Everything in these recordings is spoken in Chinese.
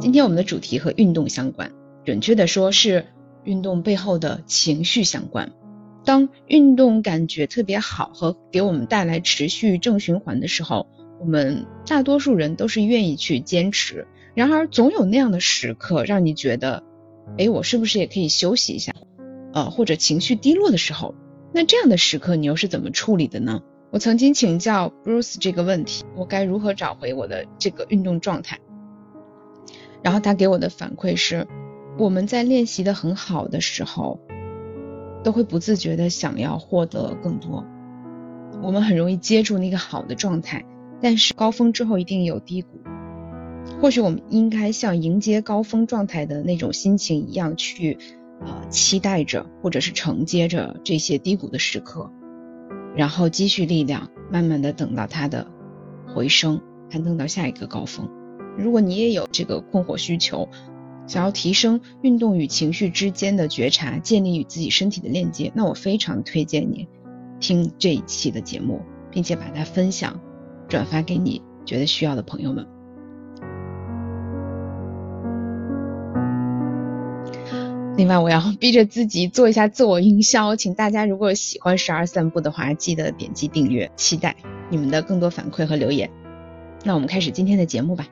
今天我们的主题和运动相关，准确的说是运动背后的情绪相关。当运动感觉特别好和给我们带来持续正循环的时候，我们大多数人都是愿意去坚持。然而，总有那样的时刻，让你觉得，哎，我是不是也可以休息一下？呃，或者情绪低落的时候，那这样的时刻你又是怎么处理的呢？我曾经请教 Bruce 这个问题，我该如何找回我的这个运动状态？然后他给我的反馈是，我们在练习的很好的时候，都会不自觉的想要获得更多，我们很容易接住那个好的状态，但是高峰之后一定有低谷。或许我们应该像迎接高峰状态的那种心情一样去。呃，期待着，或者是承接着这些低谷的时刻，然后积蓄力量，慢慢的等到它的回升，攀登到下一个高峰。如果你也有这个困惑需求，想要提升运动与情绪之间的觉察，建立与自己身体的链接，那我非常推荐你听这一期的节目，并且把它分享、转发给你觉得需要的朋友们。另外，我要逼着自己做一下自我营销，请大家如果喜欢十二散步的话，记得点击订阅，期待你们的更多反馈和留言。那我们开始今天的节目吧。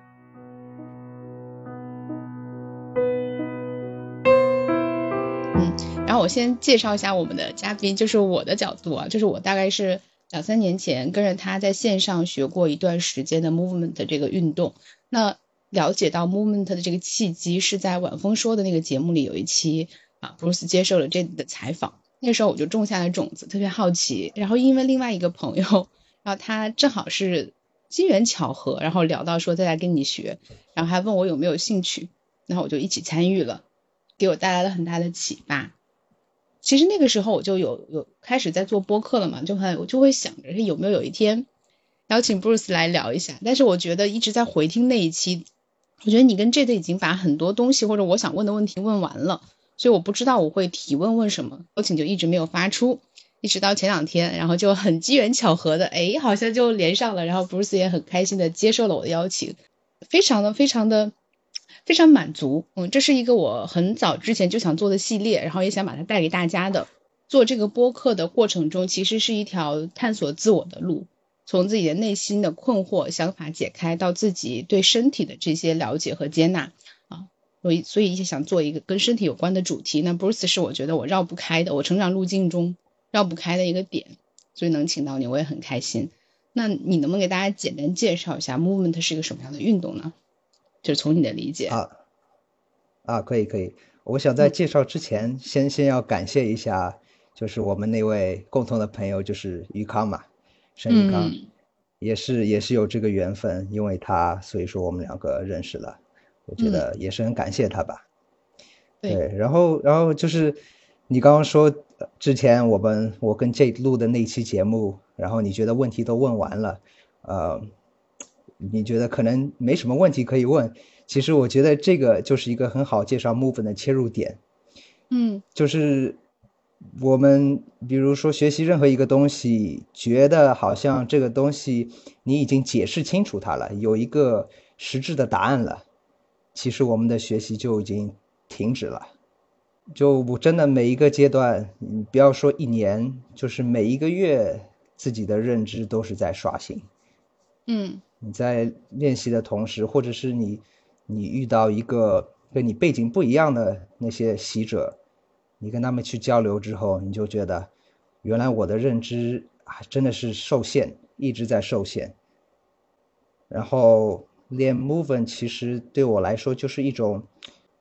嗯，然后我先介绍一下我们的嘉宾，就是我的角度啊，就是我大概是两三年前跟着他在线上学过一段时间的 movement 的这个运动，那。了解到 movement 的这个契机是在晚风说的那个节目里有一期啊，布鲁斯接受了这的采访，那时候我就种下了种子，特别好奇。然后因为另外一个朋友，然后他正好是机缘巧合，然后聊到说再来跟你学，然后还问我有没有兴趣，然后我就一起参与了，给我带来了很大的启发。其实那个时候我就有有开始在做播客了嘛，就很我就会想着有没有有一天邀请布鲁斯来聊一下，但是我觉得一直在回听那一期。我觉得你跟 Jade 已经把很多东西或者我想问的问题问完了，所以我不知道我会提问问什么，邀请就一直没有发出，一直到前两天，然后就很机缘巧合的，哎，好像就连上了，然后 Bruce 也很开心的接受了我的邀请，非常的非常的非常满足，嗯，这是一个我很早之前就想做的系列，然后也想把它带给大家的。做这个播客的过程中，其实是一条探索自我的路。从自己的内心的困惑想法解开，到自己对身体的这些了解和接纳啊，所以所以也想做一个跟身体有关的主题。那 Bruce 是我觉得我绕不开的，我成长路径中绕不开的一个点，所以能请到你我也很开心。那你能不能给大家简单介绍一下 Movement 是一个什么样的运动呢？就是从你的理解啊啊，可以可以。我想在介绍之前，先先要感谢一下，就是我们那位共同的朋友，就是于康嘛。沈玉康也是也是有这个缘分，因为他所以说我们两个认识了，我觉得也是很感谢他吧。对，然后然后就是你刚刚说之前我们我跟 J 录的那期节目，然后你觉得问题都问完了，呃，你觉得可能没什么问题可以问，其实我觉得这个就是一个很好介绍 Move 的切入点，嗯，就是。我们比如说学习任何一个东西，觉得好像这个东西你已经解释清楚它了，有一个实质的答案了，其实我们的学习就已经停止了。就我真的每一个阶段，你不要说一年，就是每一个月，自己的认知都是在刷新。嗯，你在练习的同时，或者是你你遇到一个跟你背景不一样的那些习者。你跟他们去交流之后，你就觉得，原来我的认知啊真的是受限，一直在受限。然后练 movement 其实对我来说就是一种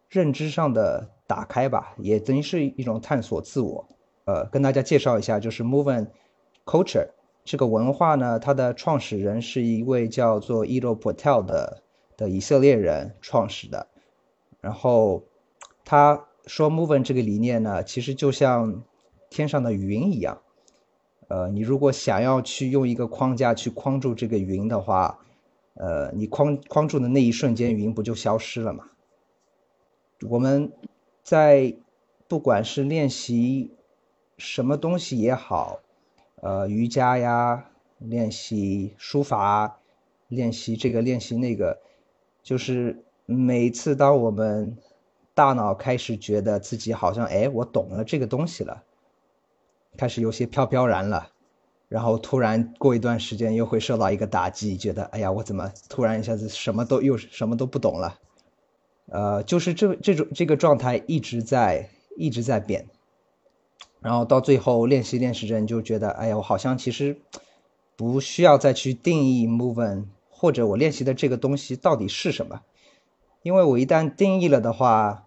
认知上的打开吧，也等于是一种探索自我。呃，跟大家介绍一下，就是 movement culture 这个文化呢，它的创始人是一位叫做 Elo Patel 的的以色列人创始的，然后他。说 m o v e n 这个理念呢，其实就像天上的云一样，呃，你如果想要去用一个框架去框住这个云的话，呃，你框框住的那一瞬间，云不就消失了吗？我们在不管是练习什么东西也好，呃，瑜伽呀，练习书法，练习这个练习那个，就是每次当我们大脑开始觉得自己好像哎，我懂了这个东西了，开始有些飘飘然了，然后突然过一段时间又会受到一个打击，觉得哎呀，我怎么突然一下子什么都又什么都不懂了？呃，就是这这种这个状态一直在一直在变，然后到最后练习练习着，你就觉得哎呀，我好像其实不需要再去定义 movement，或者我练习的这个东西到底是什么。因为我一旦定义了的话，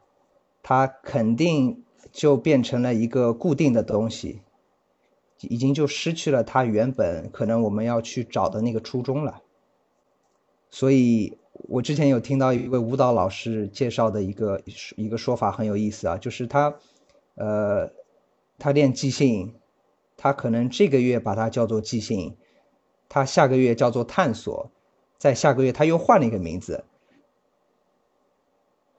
它肯定就变成了一个固定的东西，已经就失去了它原本可能我们要去找的那个初衷了。所以我之前有听到一位舞蹈老师介绍的一个一个说法很有意思啊，就是他，呃，他练即兴，他可能这个月把它叫做即兴，他下个月叫做探索，在下个月他又换了一个名字。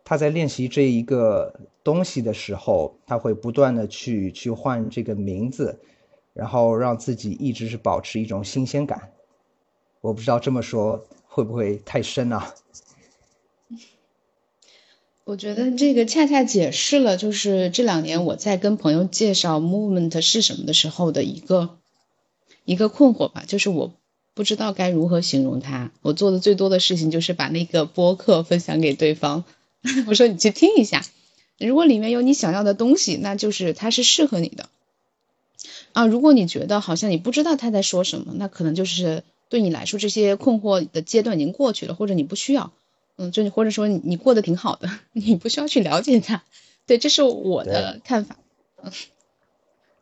他在练习这一个东西的时候，他会不断的去去换这个名字，然后让自己一直是保持一种新鲜感。我不知道这么说会不会太深啊？我觉得这个恰恰解释了，就是这两年我在跟朋友介绍 movement 是什么的时候的一个一个困惑吧，就是我不知道该如何形容它。我做的最多的事情就是把那个播客分享给对方。我说你去听一下，如果里面有你想要的东西，那就是它是适合你的啊。如果你觉得好像你不知道他在说什么，那可能就是对你来说这些困惑的阶段已经过去了，或者你不需要，嗯，就或者说你你过得挺好的，你不需要去了解他。对，这是我的看法。嗯，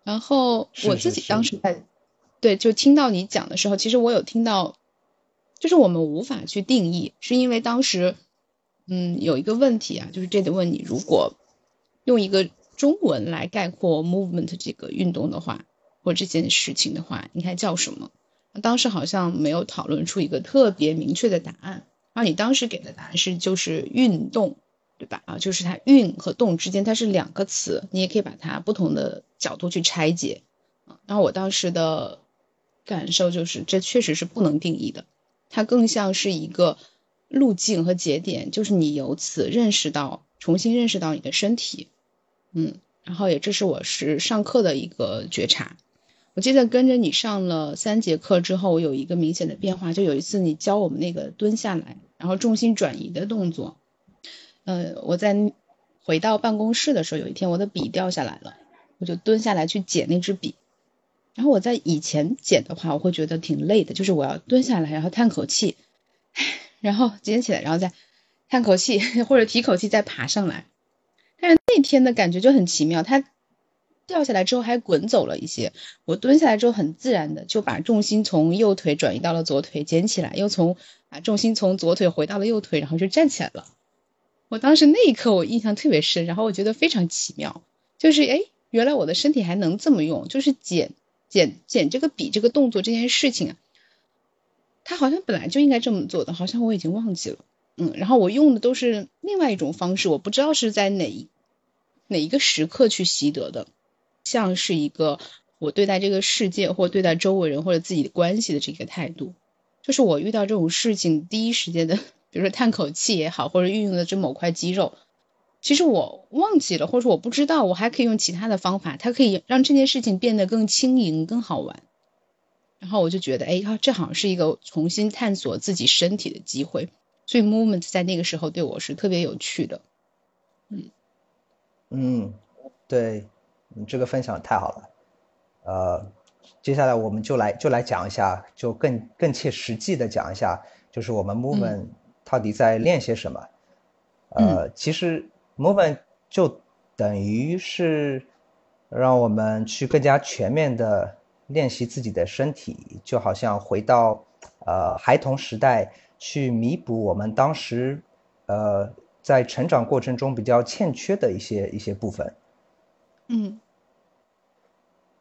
然后我自己当时在对就听到你讲的时候，其实我有听到，就是我们无法去定义，是因为当时。嗯，有一个问题啊，就是这得问你，如果用一个中文来概括 movement 这个运动的话，或这件事情的话，应该叫什么？当时好像没有讨论出一个特别明确的答案。然后你当时给的答案是就是运动，对吧？啊，就是它运和动之间它是两个词，你也可以把它不同的角度去拆解。然后我当时的感受就是，这确实是不能定义的，它更像是一个。路径和节点，就是你由此认识到，重新认识到你的身体，嗯，然后也这是我是上课的一个觉察。我记得跟着你上了三节课之后，我有一个明显的变化，就有一次你教我们那个蹲下来，然后重心转移的动作，呃，我在回到办公室的时候，有一天我的笔掉下来了，我就蹲下来去捡那支笔，然后我在以前捡的话，我会觉得挺累的，就是我要蹲下来，然后叹口气，然后捡起来，然后再叹口气或者提口气再爬上来。但是那天的感觉就很奇妙，它掉下来之后还滚走了一些。我蹲下来之后很自然的就把重心从右腿转移到了左腿，捡起来又从把重心从左腿回到了右腿，然后就站起来了。我当时那一刻我印象特别深，然后我觉得非常奇妙，就是哎，原来我的身体还能这么用，就是捡捡捡这个笔这个动作这件事情啊。他好像本来就应该这么做的，好像我已经忘记了，嗯，然后我用的都是另外一种方式，我不知道是在哪一哪一个时刻去习得的，像是一个我对待这个世界或对待周围人或者自己的关系的这个态度，就是我遇到这种事情第一时间的，比如说叹口气也好，或者运用的这某块肌肉，其实我忘记了，或者我不知道，我还可以用其他的方法，它可以让这件事情变得更轻盈、更好玩。然后我就觉得，哎，这好像是一个重新探索自己身体的机会，所以 movement 在那个时候对我是特别有趣的。嗯嗯，对，你这个分享太好了。呃，接下来我们就来就来讲一下，就更更切实际的讲一下，就是我们 movement 到底在练些什么。呃，其实 movement 就等于是让我们去更加全面的。练习自己的身体，就好像回到呃孩童时代，去弥补我们当时呃在成长过程中比较欠缺的一些一些部分。嗯，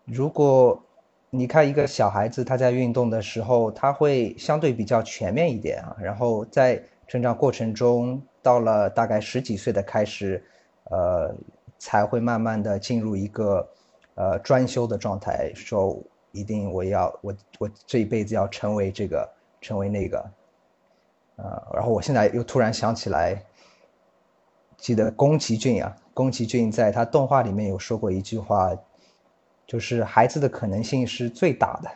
如果你看一个小孩子他在运动的时候，他会相对比较全面一点啊，然后在成长过程中，到了大概十几岁的开始，呃，才会慢慢的进入一个呃专修的状态，说。一定我要我我这一辈子要成为这个成为那个，呃，然后我现在又突然想起来，记得宫崎骏啊，宫崎骏在他动画里面有说过一句话，就是孩子的可能性是最大的，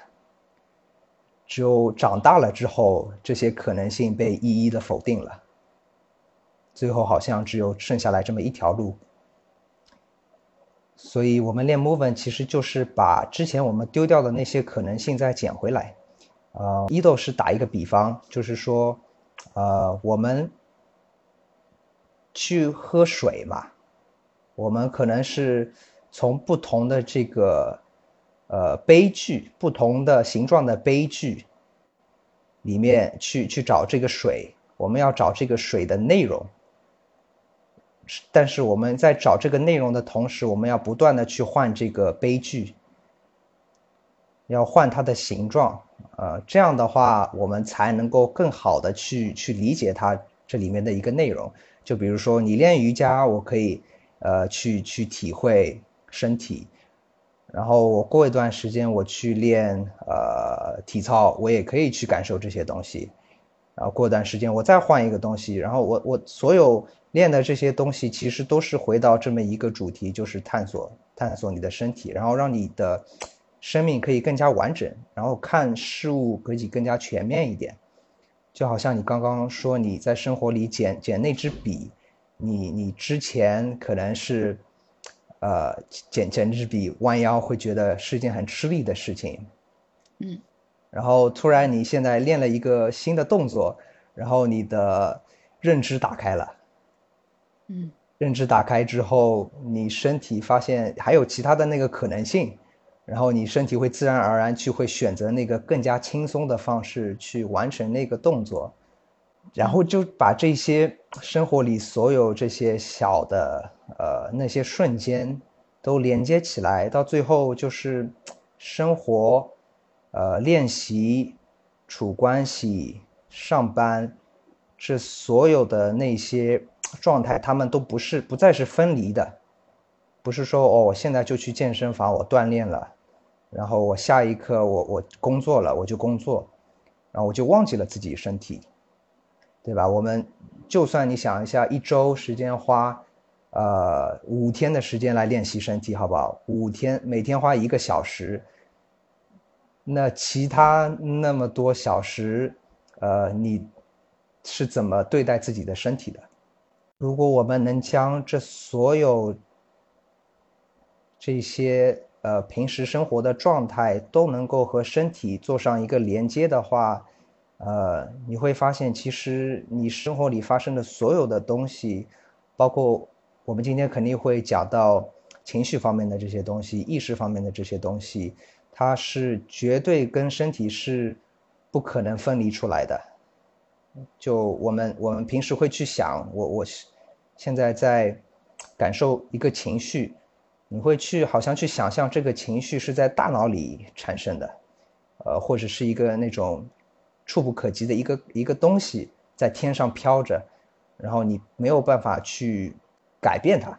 只有长大了之后，这些可能性被一一的否定了，最后好像只有剩下来这么一条路。所以，我们练 movement 其实就是把之前我们丢掉的那些可能性再捡回来。呃，伊豆是打一个比方，就是说，呃，我们去喝水嘛，我们可能是从不同的这个呃杯具、不同的形状的杯具里面去去找这个水，我们要找这个水的内容。但是我们在找这个内容的同时，我们要不断的去换这个杯具，要换它的形状，呃，这样的话我们才能够更好的去去理解它这里面的一个内容。就比如说你练瑜伽，我可以呃去去体会身体，然后我过一段时间我去练呃体操，我也可以去感受这些东西，然后过段时间我再换一个东西，然后我我所有。练的这些东西其实都是回到这么一个主题，就是探索探索你的身体，然后让你的生命可以更加完整，然后看事物可以更加全面一点。就好像你刚刚说你在生活里捡捡那支笔，你你之前可能是呃捡捡支笔弯腰会觉得是一件很吃力的事情，嗯，然后突然你现在练了一个新的动作，然后你的认知打开了。嗯，认知打开之后，你身体发现还有其他的那个可能性，然后你身体会自然而然去会选择那个更加轻松的方式去完成那个动作，然后就把这些生活里所有这些小的呃那些瞬间都连接起来，到最后就是生活，呃练习，处关系，上班，这所有的那些。状态，他们都不是不再是分离的，不是说哦，我现在就去健身房，我锻炼了，然后我下一刻我我工作了，我就工作，然后我就忘记了自己身体，对吧？我们就算你想一下，一周时间花，呃，五天的时间来练习身体，好不好？五天，每天花一个小时，那其他那么多小时，呃，你是怎么对待自己的身体的？如果我们能将这所有这些呃平时生活的状态都能够和身体做上一个连接的话，呃，你会发现，其实你生活里发生的所有的东西，包括我们今天肯定会讲到情绪方面的这些东西、意识方面的这些东西，它是绝对跟身体是不可能分离出来的。就我们我们平时会去想，我我现在在感受一个情绪，你会去好像去想象这个情绪是在大脑里产生的，呃，或者是一个那种触不可及的一个一个东西在天上飘着，然后你没有办法去改变它。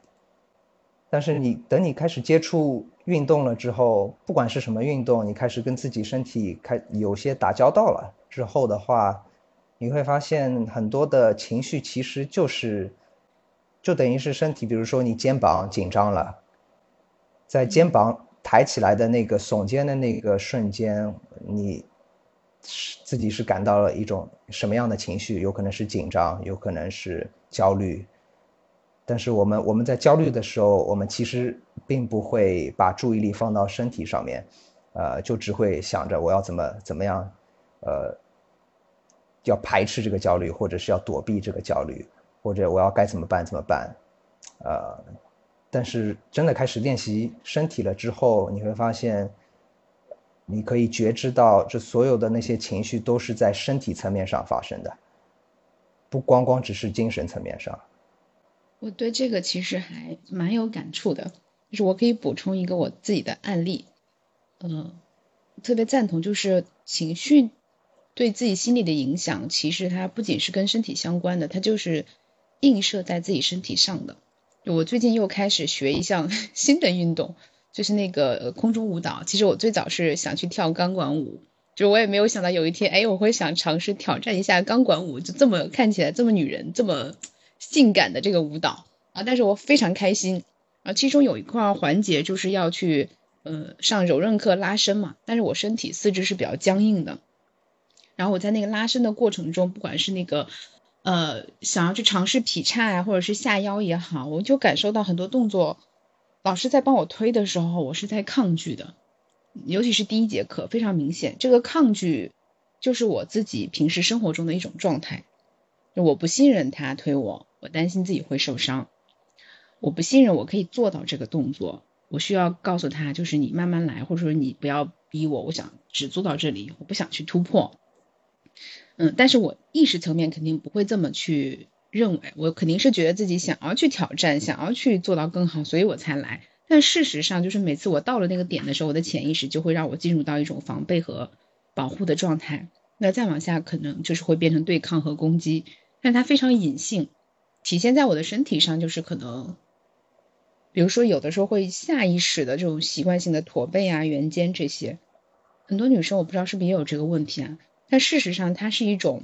但是你等你开始接触运动了之后，不管是什么运动，你开始跟自己身体开有些打交道了之后的话。你会发现很多的情绪其实就是，就等于是身体，比如说你肩膀紧张了，在肩膀抬起来的那个耸肩的那个瞬间，你是自己是感到了一种什么样的情绪？有可能是紧张，有可能是焦虑。但是我们我们在焦虑的时候，我们其实并不会把注意力放到身体上面，呃，就只会想着我要怎么怎么样，呃。要排斥这个焦虑，或者是要躲避这个焦虑，或者我要该怎么办怎么办？呃，但是真的开始练习身体了之后，你会发现，你可以觉知到这所有的那些情绪都是在身体层面上发生的，不光光只是精神层面上。我对这个其实还蛮有感触的，就是我可以补充一个我自己的案例，嗯，特别赞同，就是情绪。对自己心理的影响，其实它不仅是跟身体相关的，它就是映射在自己身体上的。我最近又开始学一项 新的运动，就是那个空中舞蹈。其实我最早是想去跳钢管舞，就我也没有想到有一天，哎，我会想尝试挑战一下钢管舞，就这么看起来这么女人、这么性感的这个舞蹈。啊，但是我非常开心啊。其中有一块环节就是要去呃上柔韧课拉伸嘛，但是我身体四肢是比较僵硬的。然后我在那个拉伸的过程中，不管是那个呃想要去尝试劈叉呀，或者是下腰也好，我就感受到很多动作，老师在帮我推的时候，我是在抗拒的。尤其是第一节课非常明显，这个抗拒就是我自己平时生活中的一种状态。就我不信任他推我，我担心自己会受伤。我不信任我可以做到这个动作，我需要告诉他，就是你慢慢来，或者说你不要逼我，我想只做到这里，我不想去突破。嗯，但是我意识层面肯定不会这么去认为，我肯定是觉得自己想要去挑战，想要去做到更好，所以我才来。但事实上，就是每次我到了那个点的时候，我的潜意识就会让我进入到一种防备和保护的状态。那再往下，可能就是会变成对抗和攻击。但它非常隐性，体现在我的身体上，就是可能，比如说有的时候会下意识的这种习惯性的驼背啊、圆肩这些。很多女生我不知道是不是也有这个问题啊？但事实上，它是一种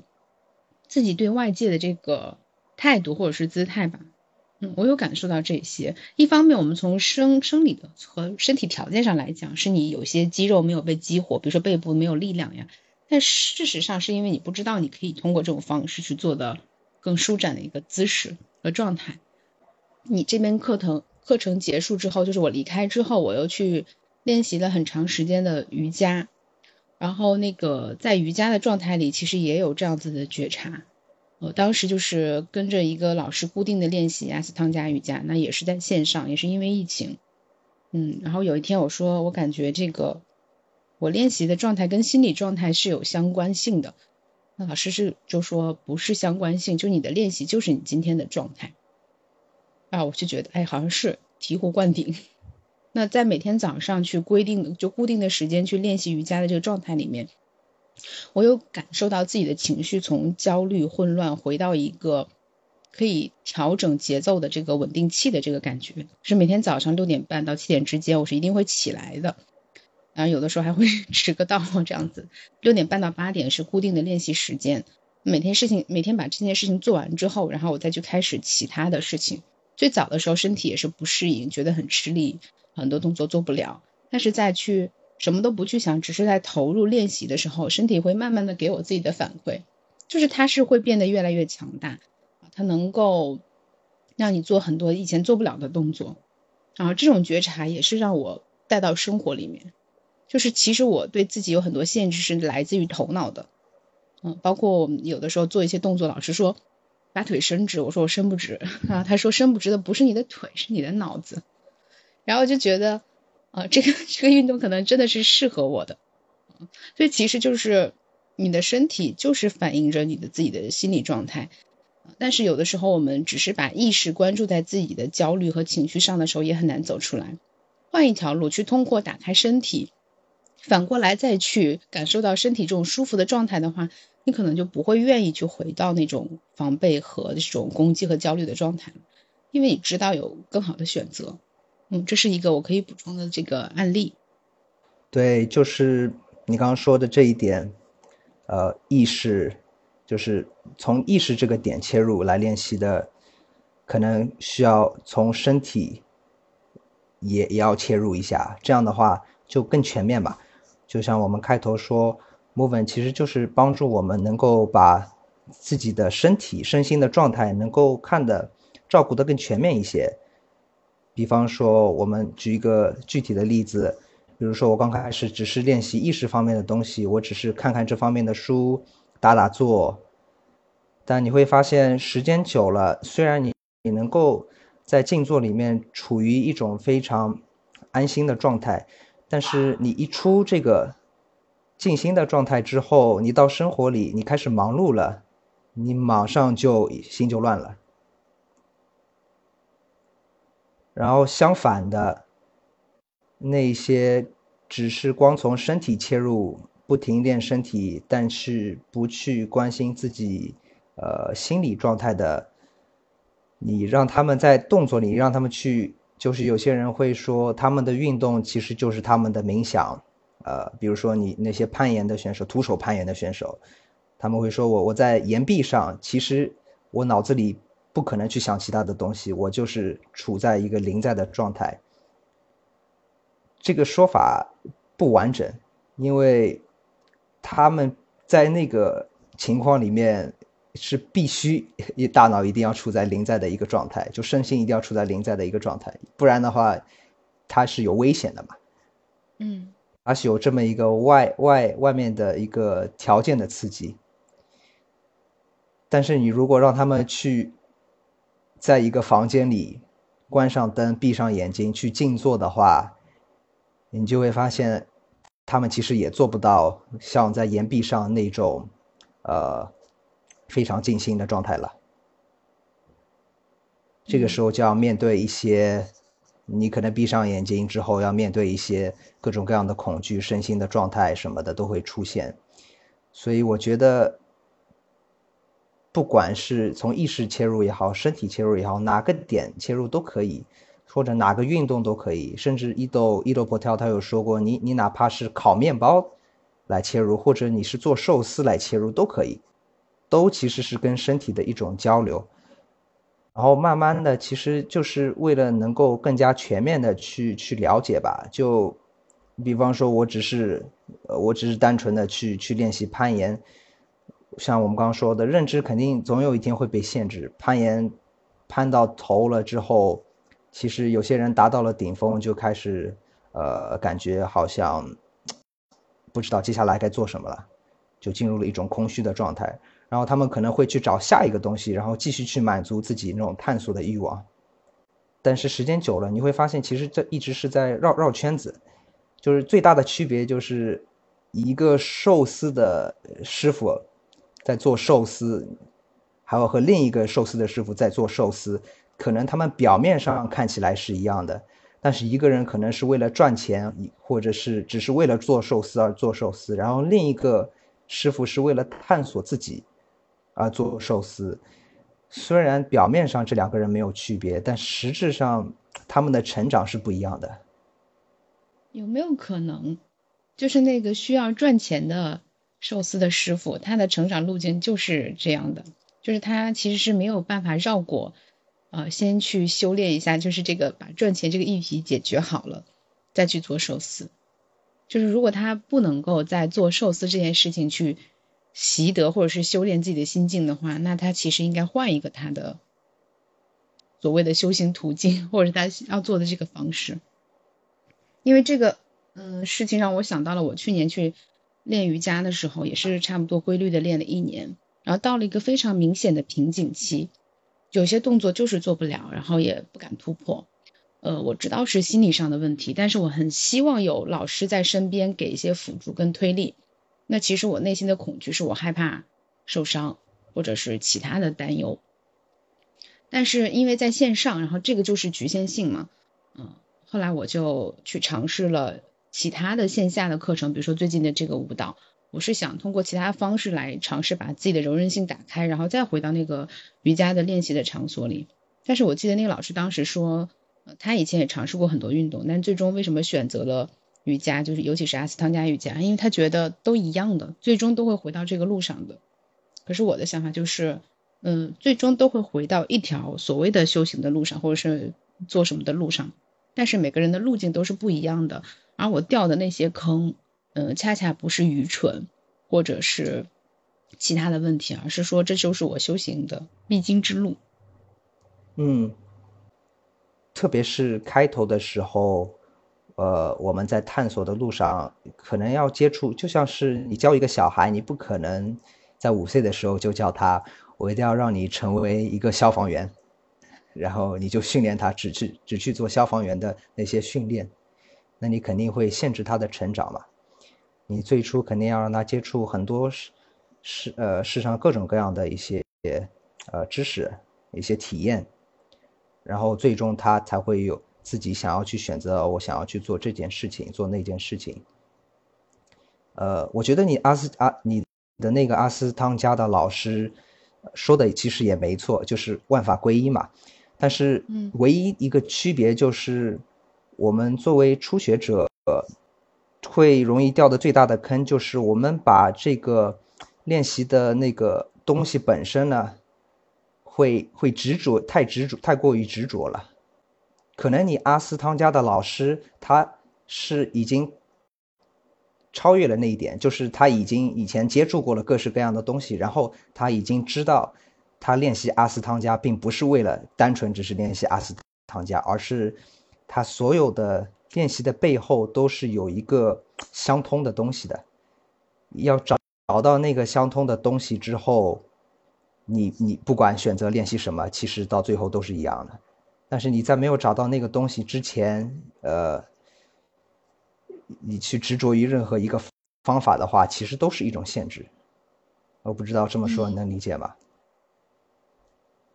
自己对外界的这个态度或者是姿态吧。嗯，我有感受到这些。一方面，我们从生生理的和身体条件上来讲，是你有些肌肉没有被激活，比如说背部没有力量呀。但事实上，是因为你不知道你可以通过这种方式去做的更舒展的一个姿势和状态。你这边课程课程结束之后，就是我离开之后，我又去练习了很长时间的瑜伽。然后那个在瑜伽的状态里，其实也有这样子的觉察。我当时就是跟着一个老师固定的练习阿斯汤加瑜伽，那也是在线上，也是因为疫情，嗯，然后有一天我说我感觉这个我练习的状态跟心理状态是有相关性的，那老师是就说不是相关性，就你的练习就是你今天的状态，啊，我就觉得哎好像是醍醐灌顶，那在每天早上去规定就固定的时间去练习瑜伽的这个状态里面。我有感受到自己的情绪从焦虑、混乱回到一个可以调整节奏的这个稳定器的这个感觉，是每天早上六点半到七点之间，我是一定会起来的，然后有的时候还会 迟个到这样子。六点半到八点是固定的练习时间，每天事情每天把这件事情做完之后，然后我再去开始其他的事情。最早的时候身体也是不适应，觉得很吃力，很多动作做不了，但是再去。什么都不去想，只是在投入练习的时候，身体会慢慢的给我自己的反馈，就是它是会变得越来越强大，它能够让你做很多以前做不了的动作，然后这种觉察也是让我带到生活里面，就是其实我对自己有很多限制是来自于头脑的，嗯，包括我们有的时候做一些动作，老师说把腿伸直，我说我伸不直啊，他说伸不直的不是你的腿，是你的脑子，然后就觉得。啊，这个这个运动可能真的是适合我的，所以其实就是你的身体就是反映着你的自己的心理状态，但是有的时候我们只是把意识关注在自己的焦虑和情绪上的时候，也很难走出来。换一条路，去通过打开身体，反过来再去感受到身体这种舒服的状态的话，你可能就不会愿意去回到那种防备和这种攻击和焦虑的状态，因为你知道有更好的选择。嗯，这是一个我可以补充的这个案例。对，就是你刚刚说的这一点，呃，意识，就是从意识这个点切入来练习的，可能需要从身体也也要切入一下，这样的话就更全面吧。就像我们开头说，movement 其实就是帮助我们能够把自己的身体、身心的状态能够看的照顾的更全面一些。比方说，我们举一个具体的例子，比如说我刚开始只是练习意识方面的东西，我只是看看这方面的书，打打坐。但你会发现，时间久了，虽然你你能够在静坐里面处于一种非常安心的状态，但是你一出这个静心的状态之后，你到生活里，你开始忙碌了，你马上就心就乱了。然后相反的，那些只是光从身体切入，不停练身体，但是不去关心自己，呃，心理状态的，你让他们在动作里让他们去，就是有些人会说他们的运动其实就是他们的冥想，呃，比如说你那些攀岩的选手，徒手攀岩的选手，他们会说我我在岩壁上，其实我脑子里。不可能去想其他的东西，我就是处在一个临在的状态。这个说法不完整，因为他们在那个情况里面是必须大脑一定要处在临在的一个状态，就身心一定要处在临在的一个状态，不然的话，它是有危险的嘛。嗯，而是有这么一个外外外面的一个条件的刺激。但是你如果让他们去，在一个房间里关上灯、闭上眼睛去静坐的话，你就会发现，他们其实也做不到像在岩壁上那种，呃，非常静心的状态了。这个时候就要面对一些，你可能闭上眼睛之后要面对一些各种各样的恐惧、身心的状态什么的都会出现。所以我觉得。不管是从意识切入也好，身体切入也好，哪个点切入都可以，或者哪个运动都可以，甚至伊豆伊豆波跳他有说过，你你哪怕是烤面包来切入，或者你是做寿司来切入都可以，都其实是跟身体的一种交流。然后慢慢的，其实就是为了能够更加全面的去去了解吧。就比方说，我只是，我只是单纯的去去练习攀岩。像我们刚刚说的，认知肯定总有一天会被限制。攀岩，攀到头了之后，其实有些人达到了顶峰，就开始，呃，感觉好像 不知道接下来该做什么了，就进入了一种空虚的状态。然后他们可能会去找下一个东西，然后继续去满足自己那种探索的欲望。但是时间久了，你会发现，其实这一直是在绕绕圈子。就是最大的区别，就是一个寿司的师傅。在做寿司，还有和另一个寿司的师傅在做寿司，可能他们表面上看起来是一样的，但是一个人可能是为了赚钱，或者是只是为了做寿司而做寿司，然后另一个师傅是为了探索自己啊做寿司。虽然表面上这两个人没有区别，但实质上他们的成长是不一样的。有没有可能，就是那个需要赚钱的？寿司的师傅，他的成长路径就是这样的，就是他其实是没有办法绕过，呃，先去修炼一下，就是这个把赚钱这个议题解决好了，再去做寿司。就是如果他不能够在做寿司这件事情去习得或者是修炼自己的心境的话，那他其实应该换一个他的所谓的修行途径，或者是他要做的这个方式。因为这个，嗯，事情让我想到了我去年去。练瑜伽的时候也是差不多规律的练了一年，然后到了一个非常明显的瓶颈期，有些动作就是做不了，然后也不敢突破。呃，我知道是心理上的问题，但是我很希望有老师在身边给一些辅助跟推力。那其实我内心的恐惧是我害怕受伤，或者是其他的担忧。但是因为在线上，然后这个就是局限性嘛，嗯，后来我就去尝试了。其他的线下的课程，比如说最近的这个舞蹈，我是想通过其他方式来尝试把自己的柔韧性打开，然后再回到那个瑜伽的练习的场所里。但是我记得那个老师当时说，他以前也尝试过很多运动，但最终为什么选择了瑜伽，就是尤其是阿斯汤加瑜伽，因为他觉得都一样的，最终都会回到这个路上的。可是我的想法就是，嗯，最终都会回到一条所谓的修行的路上，或者是做什么的路上，但是每个人的路径都是不一样的。而我掉的那些坑，嗯，恰恰不是愚蠢，或者是其他的问题，而是说这就是我修行的必经之路。嗯，特别是开头的时候，呃，我们在探索的路上，可能要接触，就像是你教一个小孩，你不可能在五岁的时候就教他，我一定要让你成为一个消防员，然后你就训练他只去只去做消防员的那些训练。那你肯定会限制他的成长嘛？你最初肯定要让他接触很多世世呃世上各种各样的一些呃知识一些体验，然后最终他才会有自己想要去选择，我想要去做这件事情，做那件事情。呃，我觉得你阿斯阿你的那个阿斯汤加的老师说的其实也没错，就是万法归一嘛。但是，唯一一个区别就是。我们作为初学者，会容易掉的最大的坑就是我们把这个练习的那个东西本身呢，会会执着，太执着，太过于执着了。可能你阿斯汤加的老师他是已经超越了那一点，就是他已经以前接触过了各式各样的东西，然后他已经知道他练习阿斯汤加并不是为了单纯只是练习阿斯汤加，而是他所有的练习的背后都是有一个相通的东西的。要找找到那个相通的东西之后，你你不管选择练习什么，其实到最后都是一样的。但是你在没有找到那个东西之前，呃，你去执着于任何一个方法的话，其实都是一种限制。我不知道这么说你能理解吗？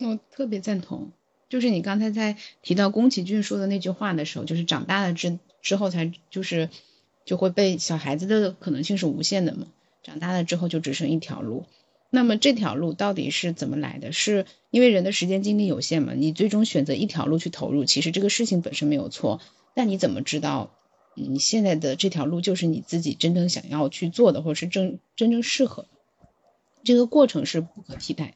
我特别赞同，就是你刚才在提到宫崎骏说的那句话的时候，就是长大了之之后才就是就会被小孩子的可能性是无限的嘛，长大了之后就只剩一条路。那么这条路到底是怎么来的？是因为人的时间精力有限嘛？你最终选择一条路去投入，其实这个事情本身没有错。但你怎么知道你现在的这条路就是你自己真正想要去做的，或者是真真正适合的？这个过程是不可替代。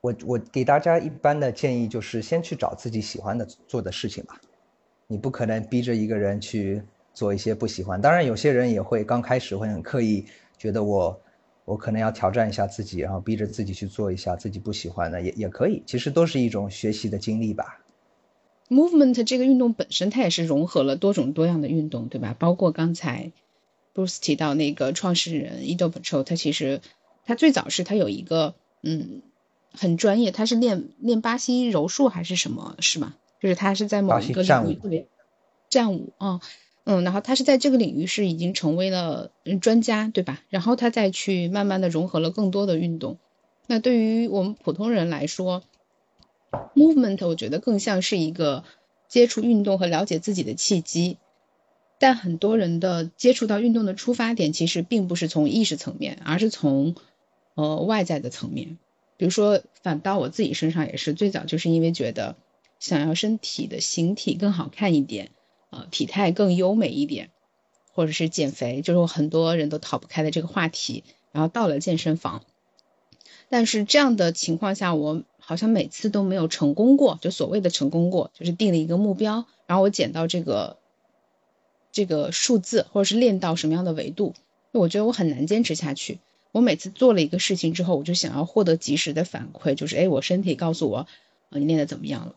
我我给大家一般的建议就是先去找自己喜欢的做的事情吧。你不可能逼着一个人去做一些不喜欢。当然，有些人也会刚开始会很刻意，觉得我。我可能要挑战一下自己，然后逼着自己去做一下自己不喜欢的，也也可以。其实都是一种学习的经历吧。Movement 这个运动本身，它也是融合了多种多样的运动，对吧？包括刚才 Bruce 提到那个创始人 Edo Patrol，他其实他最早是他有一个嗯很专业，他是练练巴西柔术还是什么，是吗？就是他是在某一个领域特别战舞啊。嗯，然后他是在这个领域是已经成为了专家，对吧？然后他再去慢慢的融合了更多的运动。那对于我们普通人来说，movement 我觉得更像是一个接触运动和了解自己的契机。但很多人的接触到运动的出发点其实并不是从意识层面，而是从呃外在的层面。比如说，反倒我自己身上也是，最早就是因为觉得想要身体的形体更好看一点。呃，体态更优美一点，或者是减肥，就是我很多人都逃不开的这个话题。然后到了健身房，但是这样的情况下，我好像每次都没有成功过。就所谓的成功过，就是定了一个目标，然后我减到这个这个数字，或者是练到什么样的维度，我觉得我很难坚持下去。我每次做了一个事情之后，我就想要获得及时的反馈，就是哎，我身体告诉我，呃，你练的怎么样了？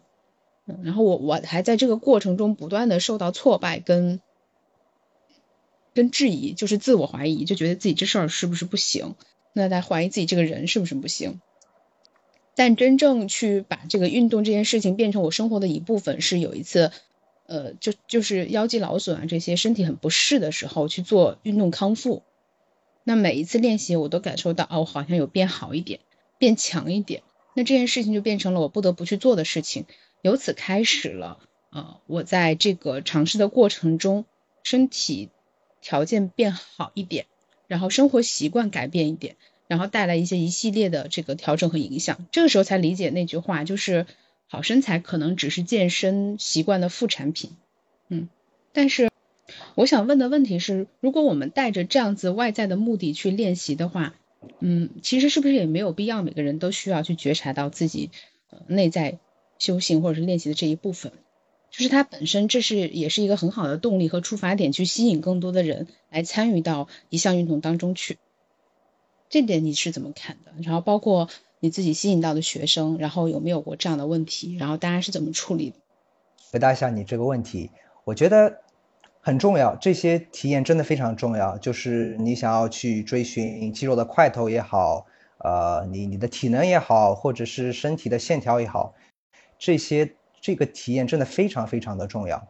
然后我我还在这个过程中不断的受到挫败跟跟质疑，就是自我怀疑，就觉得自己这事儿是不是不行？那在怀疑自己这个人是不是不行？但真正去把这个运动这件事情变成我生活的一部分，是有一次，呃，就就是腰肌劳损啊这些身体很不适的时候去做运动康复。那每一次练习，我都感受到哦，好像有变好一点，变强一点。那这件事情就变成了我不得不去做的事情。由此开始了，呃，我在这个尝试的过程中，身体条件变好一点，然后生活习惯改变一点，然后带来一些一系列的这个调整和影响。这个时候才理解那句话，就是好身材可能只是健身习惯的副产品。嗯，但是我想问的问题是，如果我们带着这样子外在的目的去练习的话，嗯，其实是不是也没有必要每个人都需要去觉察到自己内在？修行或者是练习的这一部分，就是它本身，这是也是一个很好的动力和出发点，去吸引更多的人来参与到一项运动当中去。这点你是怎么看的？然后包括你自己吸引到的学生，然后有没有过这样的问题？然后大家是怎么处理的？回答一下你这个问题，我觉得很重要，这些体验真的非常重要。就是你想要去追寻肌肉的块头也好，呃，你你的体能也好，或者是身体的线条也好。这些这个体验真的非常非常的重要，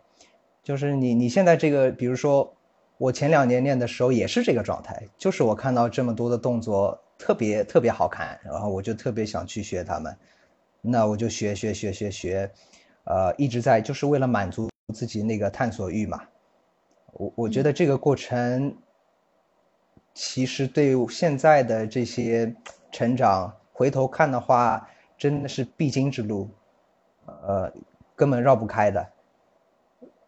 就是你你现在这个，比如说我前两年练的时候也是这个状态，就是我看到这么多的动作特别特别好看，然后我就特别想去学他们，那我就学学学学学，呃，一直在就是为了满足自己那个探索欲嘛。我我觉得这个过程其实对现在的这些成长回头看的话，真的是必经之路。呃，根本绕不开的，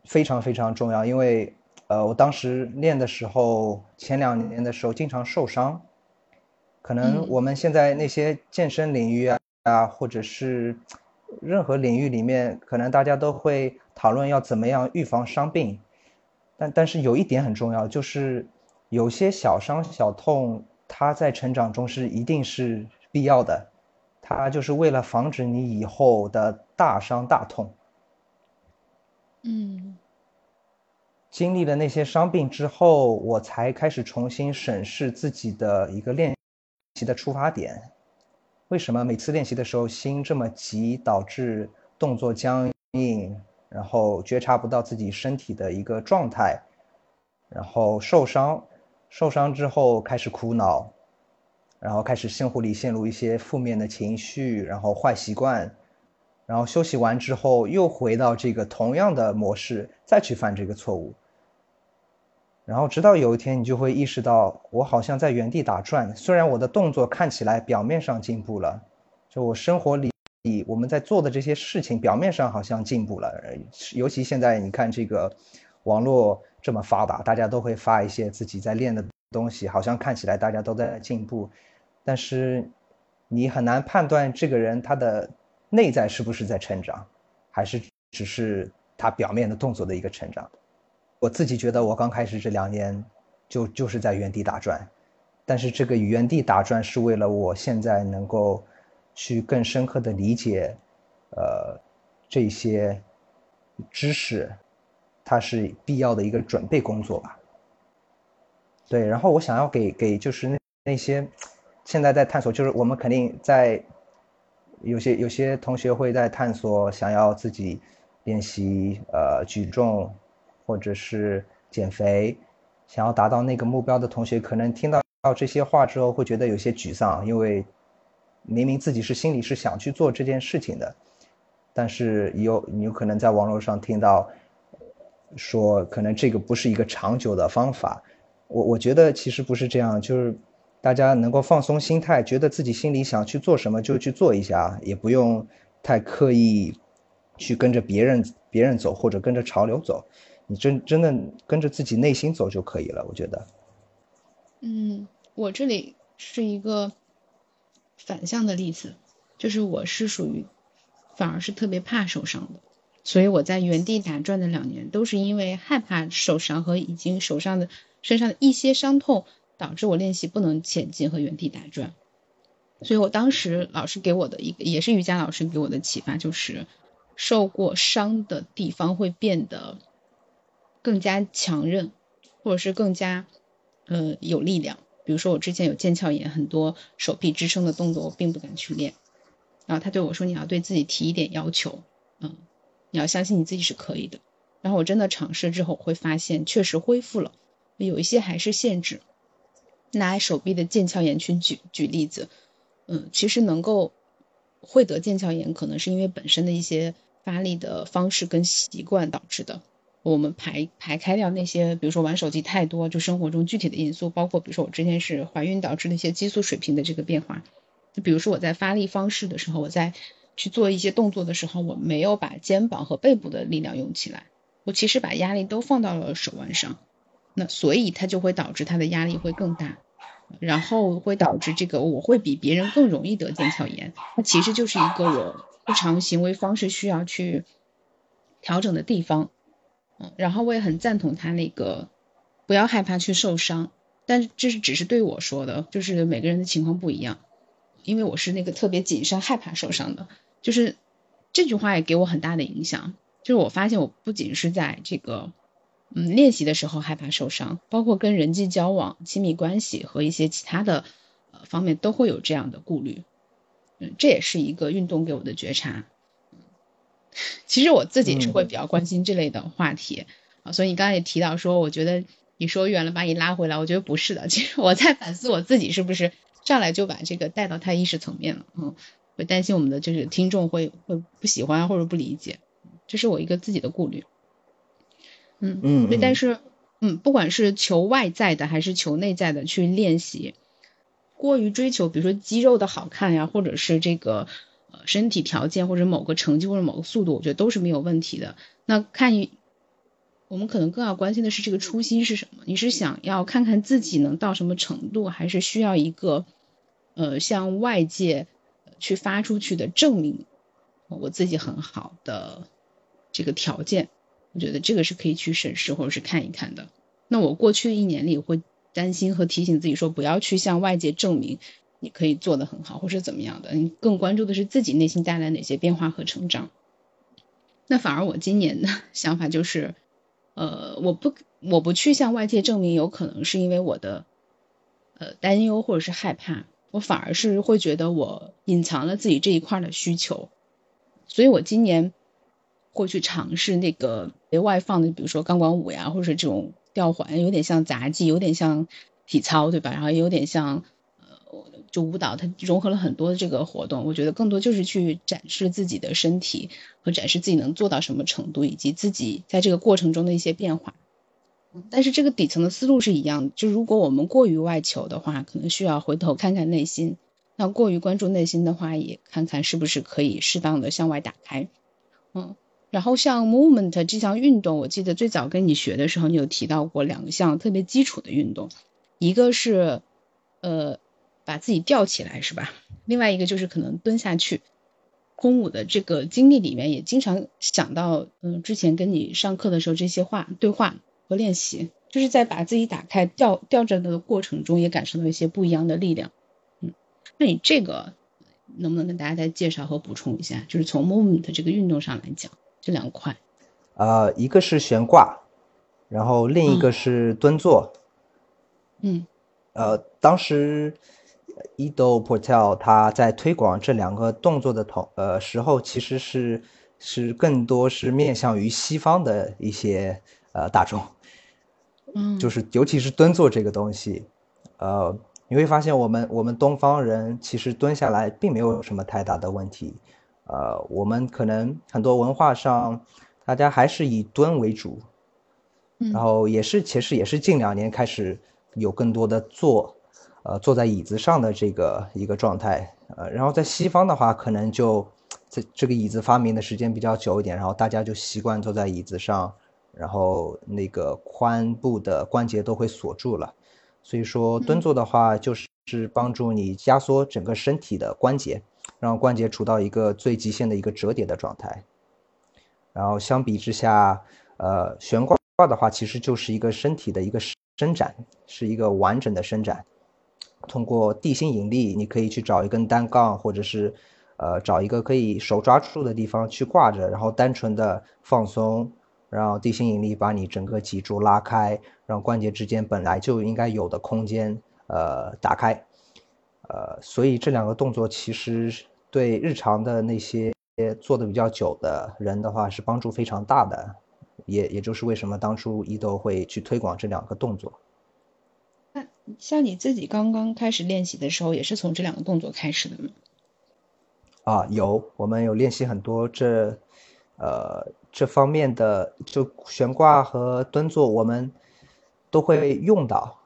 非常非常重要。因为，呃，我当时练的时候，前两年的时候经常受伤。可能我们现在那些健身领域啊，啊，或者是任何领域里面，可能大家都会讨论要怎么样预防伤病。但但是有一点很重要，就是有些小伤小痛，它在成长中是一定是必要的，它就是为了防止你以后的大伤大痛。嗯。经历了那些伤病之后，我才开始重新审视自己的一个练习的出发点。为什么每次练习的时候心这么急，导致动作僵硬，然后觉察不到自己身体的一个状态，然后受伤，受伤之后开始苦恼，然后开始生活里陷入一些负面的情绪，然后坏习惯，然后休息完之后又回到这个同样的模式，再去犯这个错误。然后直到有一天，你就会意识到，我好像在原地打转。虽然我的动作看起来表面上进步了，就我生活里我们在做的这些事情，表面上好像进步了。尤其现在你看这个网络这么发达，大家都会发一些自己在练的东西，好像看起来大家都在进步。但是你很难判断这个人他的内在是不是在成长，还是只是他表面的动作的一个成长。我自己觉得，我刚开始这两年，就就是在原地打转，但是这个原地打转是为了我现在能够去更深刻的理解，呃，这些知识，它是必要的一个准备工作吧。对，然后我想要给给就是那那些现在在探索，就是我们肯定在有些有些同学会在探索，想要自己练习呃举重。或者是减肥，想要达到那个目标的同学，可能听到这些话之后，会觉得有些沮丧，因为明明自己是心里是想去做这件事情的，但是有你有可能在网络上听到说，可能这个不是一个长久的方法。我我觉得其实不是这样，就是大家能够放松心态，觉得自己心里想去做什么就去做一下，也不用太刻意去跟着别人别人走，或者跟着潮流走。你真真的跟着自己内心走就可以了，我觉得。嗯，我这里是一个反向的例子，就是我是属于反而是特别怕受伤的，所以我在原地打转的两年，都是因为害怕受伤和已经手上的身上的一些伤痛，导致我练习不能前进和原地打转。所以我当时老师给我的一个，也是瑜伽老师给我的启发，就是受过伤的地方会变得。更加强韧，或者是更加，呃，有力量。比如说我之前有腱鞘炎，很多手臂支撑的动作我并不敢去练。然后他对我说：“你要对自己提一点要求，嗯，你要相信你自己是可以的。”然后我真的尝试之后会发现，确实恢复了，有一些还是限制。拿手臂的腱鞘炎去举举例子，嗯，其实能够会得腱鞘炎，可能是因为本身的一些发力的方式跟习惯导致的。我们排排开掉那些，比如说玩手机太多，就生活中具体的因素，包括比如说我之前是怀孕导致的一些激素水平的这个变化。就比如说我在发力方式的时候，我在去做一些动作的时候，我没有把肩膀和背部的力量用起来，我其实把压力都放到了手腕上，那所以它就会导致他的压力会更大，然后会导致这个我会比别人更容易得腱鞘炎。它其实就是一个我日常行为方式需要去调整的地方。嗯，然后我也很赞同他那个，不要害怕去受伤，但这是只是对我说的，就是每个人的情况不一样，因为我是那个特别谨慎、害怕受伤的，就是这句话也给我很大的影响。就是我发现我不仅是在这个嗯练习的时候害怕受伤，包括跟人际交往、亲密关系和一些其他的呃方面都会有这样的顾虑。嗯，这也是一个运动给我的觉察。其实我自己是会比较关心这类的话题啊，所以你刚才也提到说，我觉得你说远了把你拉回来，我觉得不是的。其实我在反思我自己是不是上来就把这个带到太意识层面了，嗯，会担心我们的就是听众会会不喜欢或者不理解，这是我一个自己的顾虑。嗯嗯，但是嗯，不管是求外在的还是求内在的去练习，过于追求，比如说肌肉的好看呀，或者是这个。呃，身体条件或者某个成绩或者某个速度，我觉得都是没有问题的。那看你，我们可能更要关心的是这个初心是什么？你是想要看看自己能到什么程度，还是需要一个呃向外界去发出去的证明我自己很好的这个条件，我觉得这个是可以去审视或者是看一看的。那我过去一年里会担心和提醒自己说，不要去向外界证明你可以做得很好或是怎么样的，你更关注的是自己内心带来哪些变化和成长。那反而我今年的 想法就是，呃，我不我不去向外界证明，有可能是因为我的呃担忧或者是害怕，我反而是会觉得我隐藏了自己这一块的需求，所以我今年过去尝试那个外放的，比如说钢管舞呀，或者是这种吊环，有点像杂技，有点像体操，对吧？然后也有点像呃。就舞蹈，它融合了很多的这个活动，我觉得更多就是去展示自己的身体和展示自己能做到什么程度，以及自己在这个过程中的一些变化。但是这个底层的思路是一样的，就如果我们过于外求的话，可能需要回头看看内心；那过于关注内心的话，也看看是不是可以适当的向外打开。嗯，然后像 movement 这项运动，我记得最早跟你学的时候，你有提到过两项特别基础的运动，一个是呃。把自己吊起来是吧？另外一个就是可能蹲下去。空舞的这个经历里面也经常想到，嗯，之前跟你上课的时候这些话对话和练习，就是在把自己打开吊吊着的过程中，也感受到一些不一样的力量。嗯，那你这个能不能跟大家再介绍和补充一下？就是从 movement 这个运动上来讲，这两块。呃，一个是悬挂，然后另一个是蹲坐。嗯。呃，当时。Edo Portal 他在推广这两个动作的同呃时候，其实是是更多是面向于西方的一些呃大众，嗯，就是尤其是蹲坐这个东西，呃，你会发现我们我们东方人其实蹲下来并没有什么太大的问题，呃，我们可能很多文化上大家还是以蹲为主，然后也是其实也是近两年开始有更多的坐。呃，坐在椅子上的这个一个状态，呃，然后在西方的话，可能就这这个椅子发明的时间比较久一点，然后大家就习惯坐在椅子上，然后那个髋部的关节都会锁住了，所以说蹲坐的话，就是是帮助你压缩整个身体的关节，让关节处到一个最极限的一个折叠的状态，然后相比之下，呃，悬挂的话，其实就是一个身体的一个伸展，是一个完整的伸展。通过地心引力，你可以去找一根单杠，或者是，呃，找一个可以手抓住的地方去挂着，然后单纯的放松，让地心引力把你整个脊柱拉开，让关节之间本来就应该有的空间，呃，打开，呃，所以这两个动作其实对日常的那些做的比较久的人的话是帮助非常大的，也也就是为什么当初伊豆会去推广这两个动作。那像你自己刚刚开始练习的时候，也是从这两个动作开始的吗？啊，有，我们有练习很多这，呃，这方面的就悬挂和蹲坐，我们都会用到。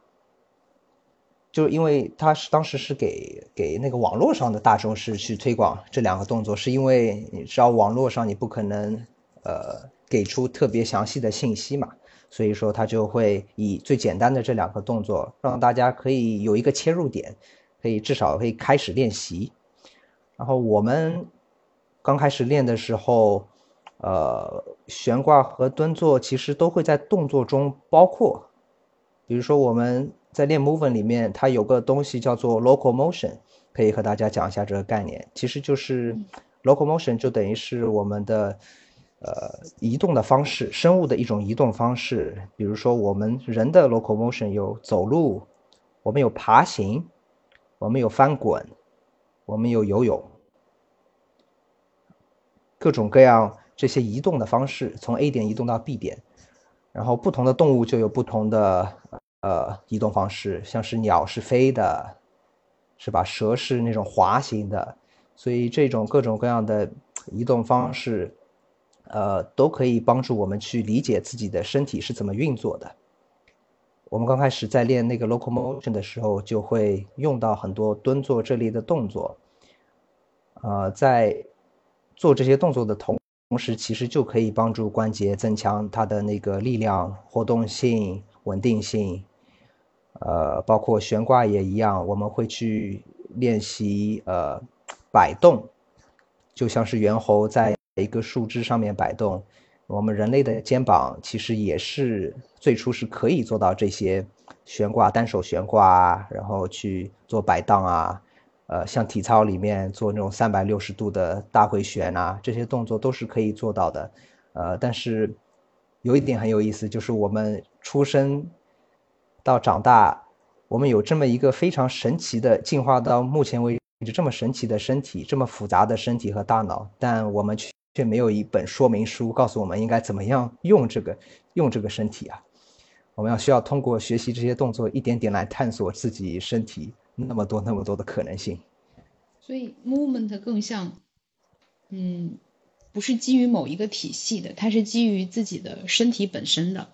就因为他是当时是给给那个网络上的大众是去推广这两个动作，是因为你知道网络上你不可能呃给出特别详细的信息嘛。所以说，他就会以最简单的这两个动作，让大家可以有一个切入点，可以至少可以开始练习。然后我们刚开始练的时候，呃，悬挂和蹲坐其实都会在动作中包括。比如说我们在练 movement 里面，它有个东西叫做 locomotion，可以和大家讲一下这个概念。其实就是 locomotion 就等于是我们的。呃，移动的方式，生物的一种移动方式，比如说我们人的 locomotion 有走路，我们有爬行，我们有翻滚，我们有游泳，各种各样这些移动的方式，从 A 点移动到 B 点，然后不同的动物就有不同的呃移动方式，像是鸟是飞的，是吧？蛇是那种滑行的，所以这种各种各样的移动方式。呃，都可以帮助我们去理解自己的身体是怎么运作的。我们刚开始在练那个 locomotion 的时候，就会用到很多蹲坐这类的动作。呃，在做这些动作的同同时，其实就可以帮助关节增强它的那个力量、活动性、稳定性。呃，包括悬挂也一样，我们会去练习呃摆动，就像是猿猴在一个树枝上面摆动。我们人类的肩膀其实也是最初是可以做到这些悬挂、单手悬挂，然后去做摆荡啊，呃，像体操里面做那种三百六十度的大回旋啊，这些动作都是可以做到的。呃，但是有一点很有意思，就是我们出生到长大，我们有这么一个非常神奇的进化到目前为止这么神奇的身体，这么复杂的身体和大脑，但我们。却没有一本说明书告诉我们应该怎么样用这个用这个身体啊！我们要需要通过学习这些动作，一点点来探索自己身体那么多那么多的可能性。所以，movement 更像，嗯，不是基于某一个体系的，它是基于自己的身体本身的，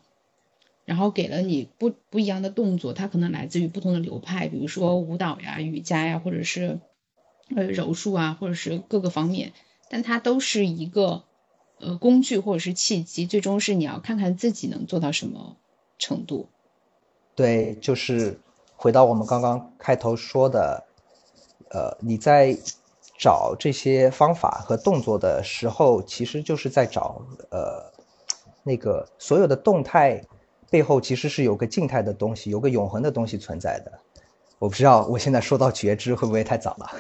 然后给了你不不一样的动作，它可能来自于不同的流派，比如说舞蹈呀、瑜伽呀，或者是呃柔术啊，或者是各个方面。但它都是一个，呃，工具或者是契机，最终是你要看看自己能做到什么程度。对，就是回到我们刚刚开头说的，呃，你在找这些方法和动作的时候，其实就是在找，呃，那个所有的动态背后其实是有个静态的东西，有个永恒的东西存在的。我不知道我现在说到觉知会不会太早了，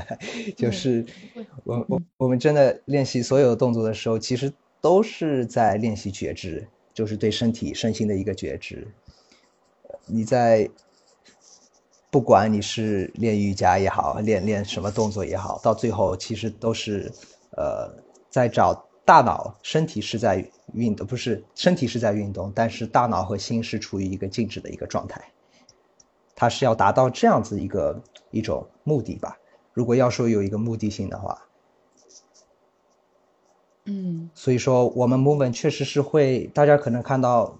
就是我我我们真的练习所有动作的时候，其实都是在练习觉知，就是对身体身心的一个觉知。你在不管你是练瑜伽也好，练练什么动作也好，到最后其实都是呃在找大脑，身体是在运动，不是身体是在运动，但是大脑和心是处于一个静止的一个状态。它是要达到这样子一个一种目的吧？如果要说有一个目的性的话，嗯，所以说我们 movement 确实是会，大家可能看到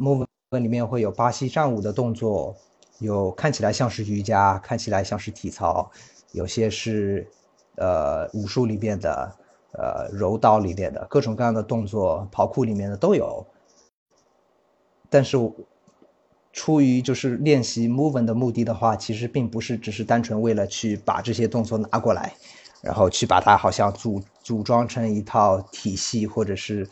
movement 里面会有巴西战舞的动作，有看起来像是瑜伽，看起来像是体操，有些是呃武术里边的，呃柔道里面的各种各样的动作，跑酷里面的都有，但是。出于就是练习 movement 的目的的话，其实并不是只是单纯为了去把这些动作拿过来，然后去把它好像组组装成一套体系，或者是，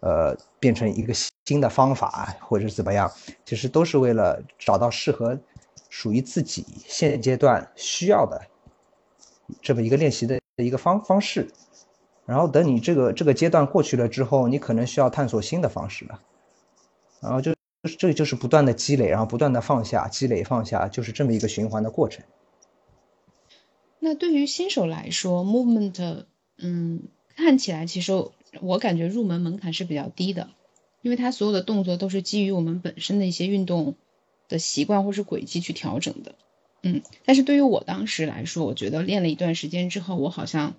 呃，变成一个新的方法，或者怎么样，其实都是为了找到适合属于自己现阶段需要的这么一个练习的一个方方式。然后等你这个这个阶段过去了之后，你可能需要探索新的方式了，然后就。这就是不断的积累，然后不断的放下，积累放下，就是这么一个循环的过程。那对于新手来说，movement，嗯，看起来其实我感觉入门门槛是比较低的，因为它所有的动作都是基于我们本身的一些运动的习惯或是轨迹去调整的，嗯。但是对于我当时来说，我觉得练了一段时间之后，我好像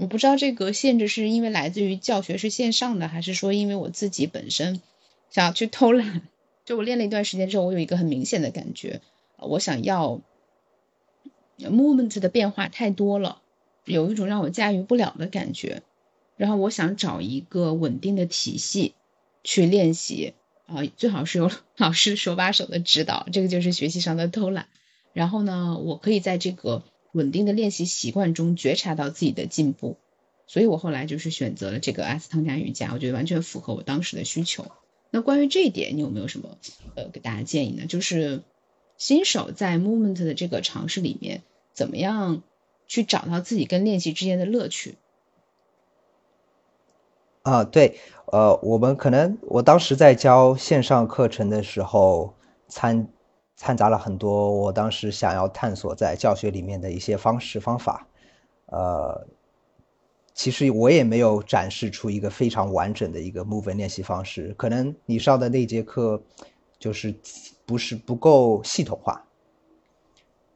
我不知道这个限制是因为来自于教学是线上的，还是说因为我自己本身。想要去偷懒，就我练了一段时间之后，我有一个很明显的感觉，我想要 movement 的变化太多了，有一种让我驾驭不了的感觉，然后我想找一个稳定的体系去练习，啊，最好是有老师手把手的指导，这个就是学习上的偷懒。然后呢，我可以在这个稳定的练习习惯中觉察到自己的进步，所以我后来就是选择了这个阿斯汤加瑜伽，我觉得完全符合我当时的需求。那关于这一点，你有没有什么呃给大家建议呢？就是新手在 movement 的这个尝试里面，怎么样去找到自己跟练习之间的乐趣？啊，对，呃，我们可能我当时在教线上课程的时候，参掺杂了很多我当时想要探索在教学里面的一些方式方法，呃。其实我也没有展示出一个非常完整的一个 movement 练习方式，可能你上的那节课就是不是不够系统化。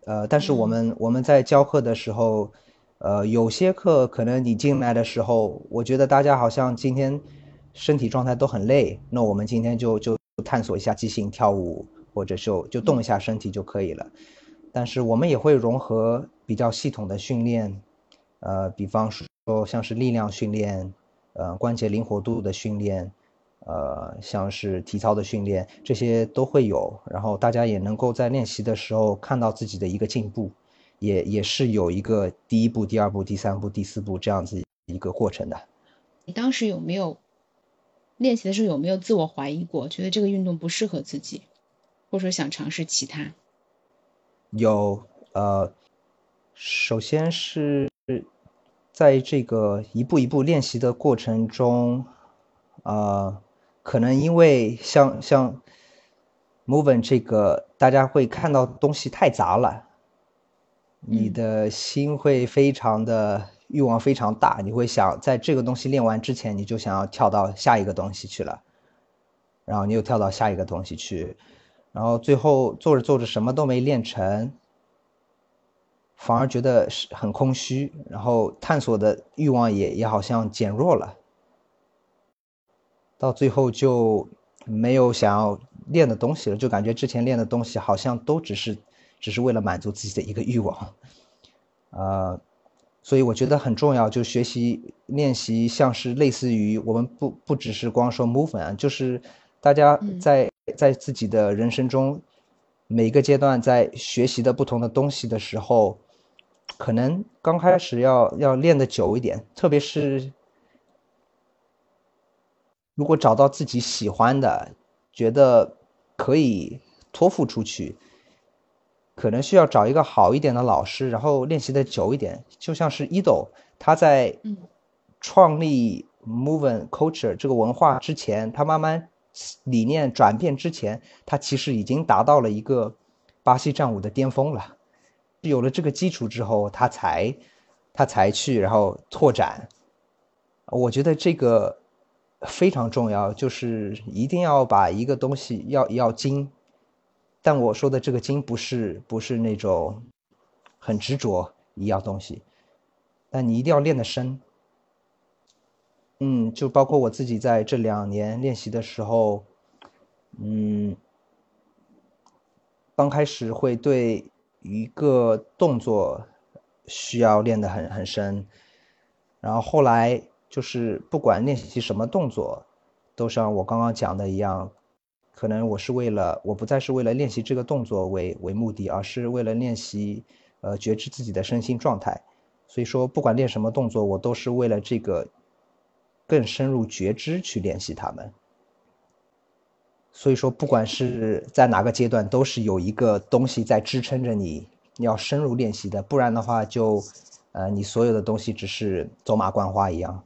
呃，但是我们我们在教课的时候，呃，有些课可能你进来的时候，我觉得大家好像今天身体状态都很累，那我们今天就就探索一下即兴跳舞，或者就就动一下身体就可以了。但是我们也会融合比较系统的训练，呃，比方说。像是力量训练，呃，关节灵活度的训练，呃，像是体操的训练，这些都会有。然后大家也能够在练习的时候看到自己的一个进步，也也是有一个第一步、第二步、第三步、第四步这样子一个过程的。你当时有没有练习的时候有没有自我怀疑过，觉得这个运动不适合自己，或者说想尝试其他？有，呃，首先是在这个一步一步练习的过程中，呃，可能因为像像 movement 这个，大家会看到东西太杂了，你的心会非常的欲望非常大，你会想在这个东西练完之前，你就想要跳到下一个东西去了，然后你又跳到下一个东西去。然后最后做着做着什么都没练成，反而觉得是很空虚，然后探索的欲望也也好像减弱了，到最后就没有想要练的东西了，就感觉之前练的东西好像都只是只是为了满足自己的一个欲望，呃，所以我觉得很重要，就学习练习像是类似于我们不不只是光说 movement，就是大家在。在自己的人生中，每个阶段在学习的不同的东西的时候，可能刚开始要要练的久一点，特别是如果找到自己喜欢的，觉得可以托付出去，可能需要找一个好一点的老师，然后练习的久一点。就像是伊豆，他在创立 Movement Culture 这个文化之前，他慢慢。理念转变之前，他其实已经达到了一个巴西战舞的巅峰了。有了这个基础之后，他才他才去然后拓展。我觉得这个非常重要，就是一定要把一个东西要要精。但我说的这个精不是不是那种很执着一样东西，但你一定要练得深。嗯，就包括我自己在这两年练习的时候，嗯，刚开始会对一个动作需要练得很很深，然后后来就是不管练习什么动作，都像我刚刚讲的一样，可能我是为了我不再是为了练习这个动作为为目的，而是为了练习呃觉知自己的身心状态。所以说，不管练什么动作，我都是为了这个。更深入觉知去练习他们，所以说不管是在哪个阶段，都是有一个东西在支撑着你要深入练习的，不然的话就，呃，你所有的东西只是走马观花一样。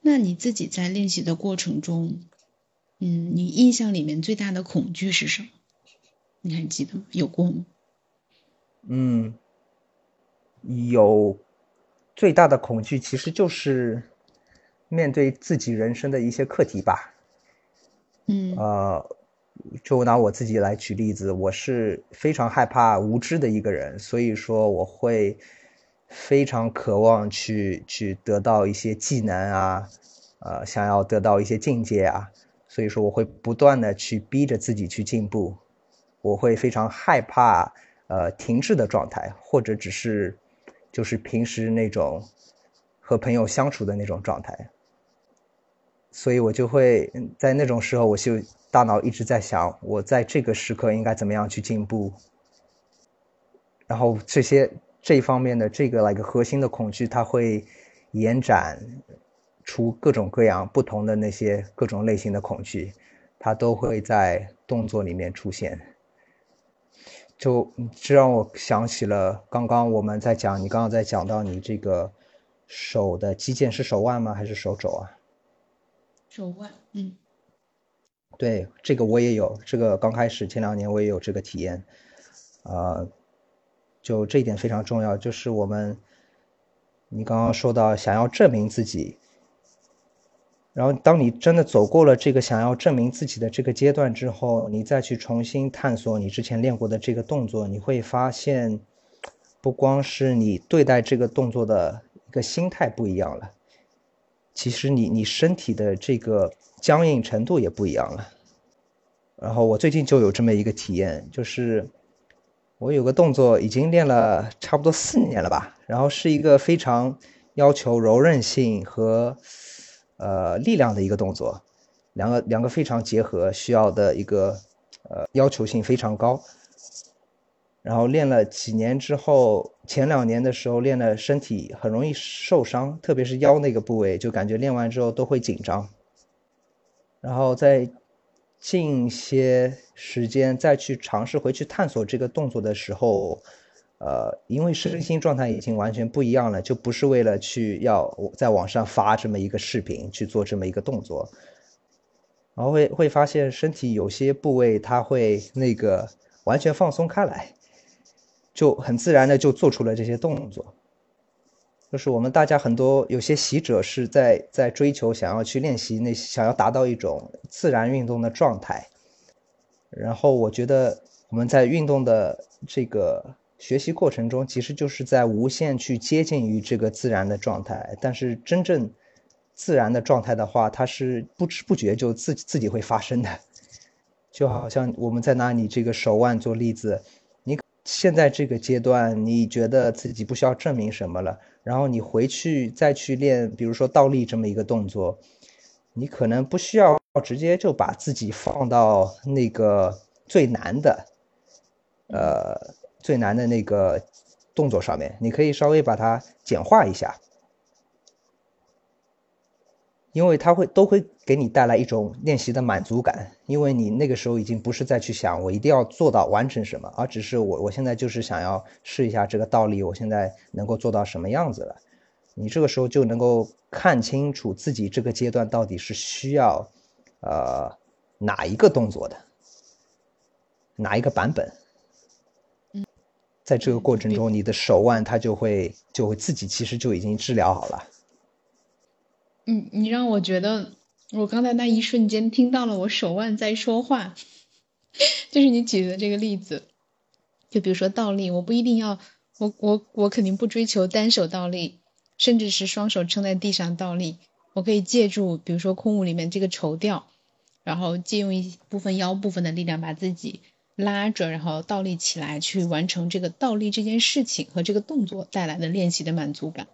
那你自己在练习的过程中，嗯，你印象里面最大的恐惧是什么？你还记得吗？有过吗？嗯，有，最大的恐惧其实就是。面对自己人生的一些课题吧，嗯，呃，就拿我自己来举例子，我是非常害怕无知的一个人，所以说我会非常渴望去去得到一些技能啊，呃，想要得到一些境界啊，所以说我会不断的去逼着自己去进步，我会非常害怕呃停滞的状态，或者只是就是平时那种和朋友相处的那种状态。所以我就会在那种时候，我就大脑一直在想，我在这个时刻应该怎么样去进步。然后这些这方面的这个来个核心的恐惧，它会延展出各种各样不同的那些各种类型的恐惧，它都会在动作里面出现。就这让我想起了刚刚我们在讲，你刚刚在讲到你这个手的肌腱是手腕吗？还是手肘啊？手腕，嗯，对，这个我也有，这个刚开始前两年我也有这个体验，啊，就这一点非常重要，就是我们，你刚刚说到想要证明自己，然后当你真的走过了这个想要证明自己的这个阶段之后，你再去重新探索你之前练过的这个动作，你会发现，不光是你对待这个动作的一个心态不一样了。其实你你身体的这个僵硬程度也不一样了。然后我最近就有这么一个体验，就是我有个动作已经练了差不多四年了吧，然后是一个非常要求柔韧性和呃力量的一个动作，两个两个非常结合，需要的一个呃要求性非常高。然后练了几年之后，前两年的时候练了，身体很容易受伤，特别是腰那个部位，就感觉练完之后都会紧张。然后在近些时间再去尝试回去探索这个动作的时候，呃，因为身心状态已经完全不一样了，就不是为了去要在网上发这么一个视频去做这么一个动作，然后会会发现身体有些部位它会那个完全放松开来。就很自然的就做出了这些动作，就是我们大家很多有些习者是在在追求想要去练习那想要达到一种自然运动的状态，然后我觉得我们在运动的这个学习过程中，其实就是在无限去接近于这个自然的状态，但是真正自然的状态的话，它是不知不觉就自自己会发生的，就好像我们在拿你这个手腕做例子。现在这个阶段，你觉得自己不需要证明什么了，然后你回去再去练，比如说倒立这么一个动作，你可能不需要直接就把自己放到那个最难的，呃，最难的那个动作上面，你可以稍微把它简化一下。因为它会都会给你带来一种练习的满足感，因为你那个时候已经不是再去想我一定要做到完成什么，而只是我我现在就是想要试一下这个倒立，我现在能够做到什么样子了。你这个时候就能够看清楚自己这个阶段到底是需要，呃，哪一个动作的，哪一个版本。在这个过程中，你的手腕它就会就会自己其实就已经治疗好了。你你让我觉得，我刚才那一瞬间听到了我手腕在说话，就是你举的这个例子，就比如说倒立，我不一定要，我我我肯定不追求单手倒立，甚至是双手撑在地上倒立，我可以借助比如说空舞里面这个绸吊，然后借用一部分腰部分的力量把自己拉着，然后倒立起来，去完成这个倒立这件事情和这个动作带来的练习的满足感，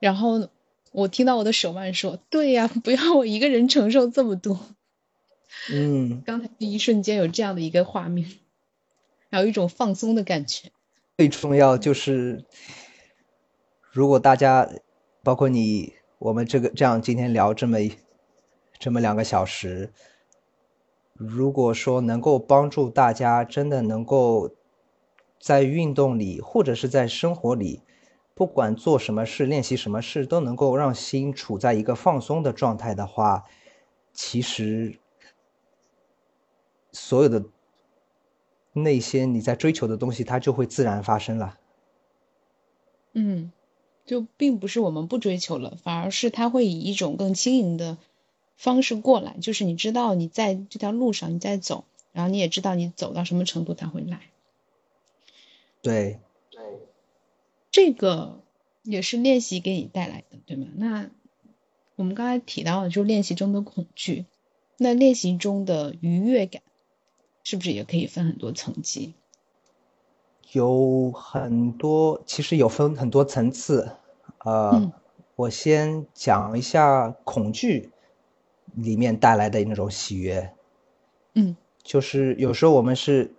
然后。我听到我的手腕说：“对呀，不要我一个人承受这么多。”嗯，刚才第一瞬间有这样的一个画面，还有一种放松的感觉。最重要就是，如果大家，包括你，我们这个这样今天聊这么这么两个小时，如果说能够帮助大家，真的能够在运动里或者是在生活里。不管做什么事，练习什么事，都能够让心处在一个放松的状态的话，其实所有的那些你在追求的东西，它就会自然发生了。嗯，就并不是我们不追求了，反而是它会以一种更轻盈的方式过来。就是你知道你在这条路上你在走，然后你也知道你走到什么程度它会来。对。这个也是练习给你带来的，对吗？那我们刚才提到的就是练习中的恐惧，那练习中的愉悦感，是不是也可以分很多层级？有很多，其实有分很多层次。呃，我先讲一下恐惧里面带来的那种喜悦。嗯，就是有时候我们是。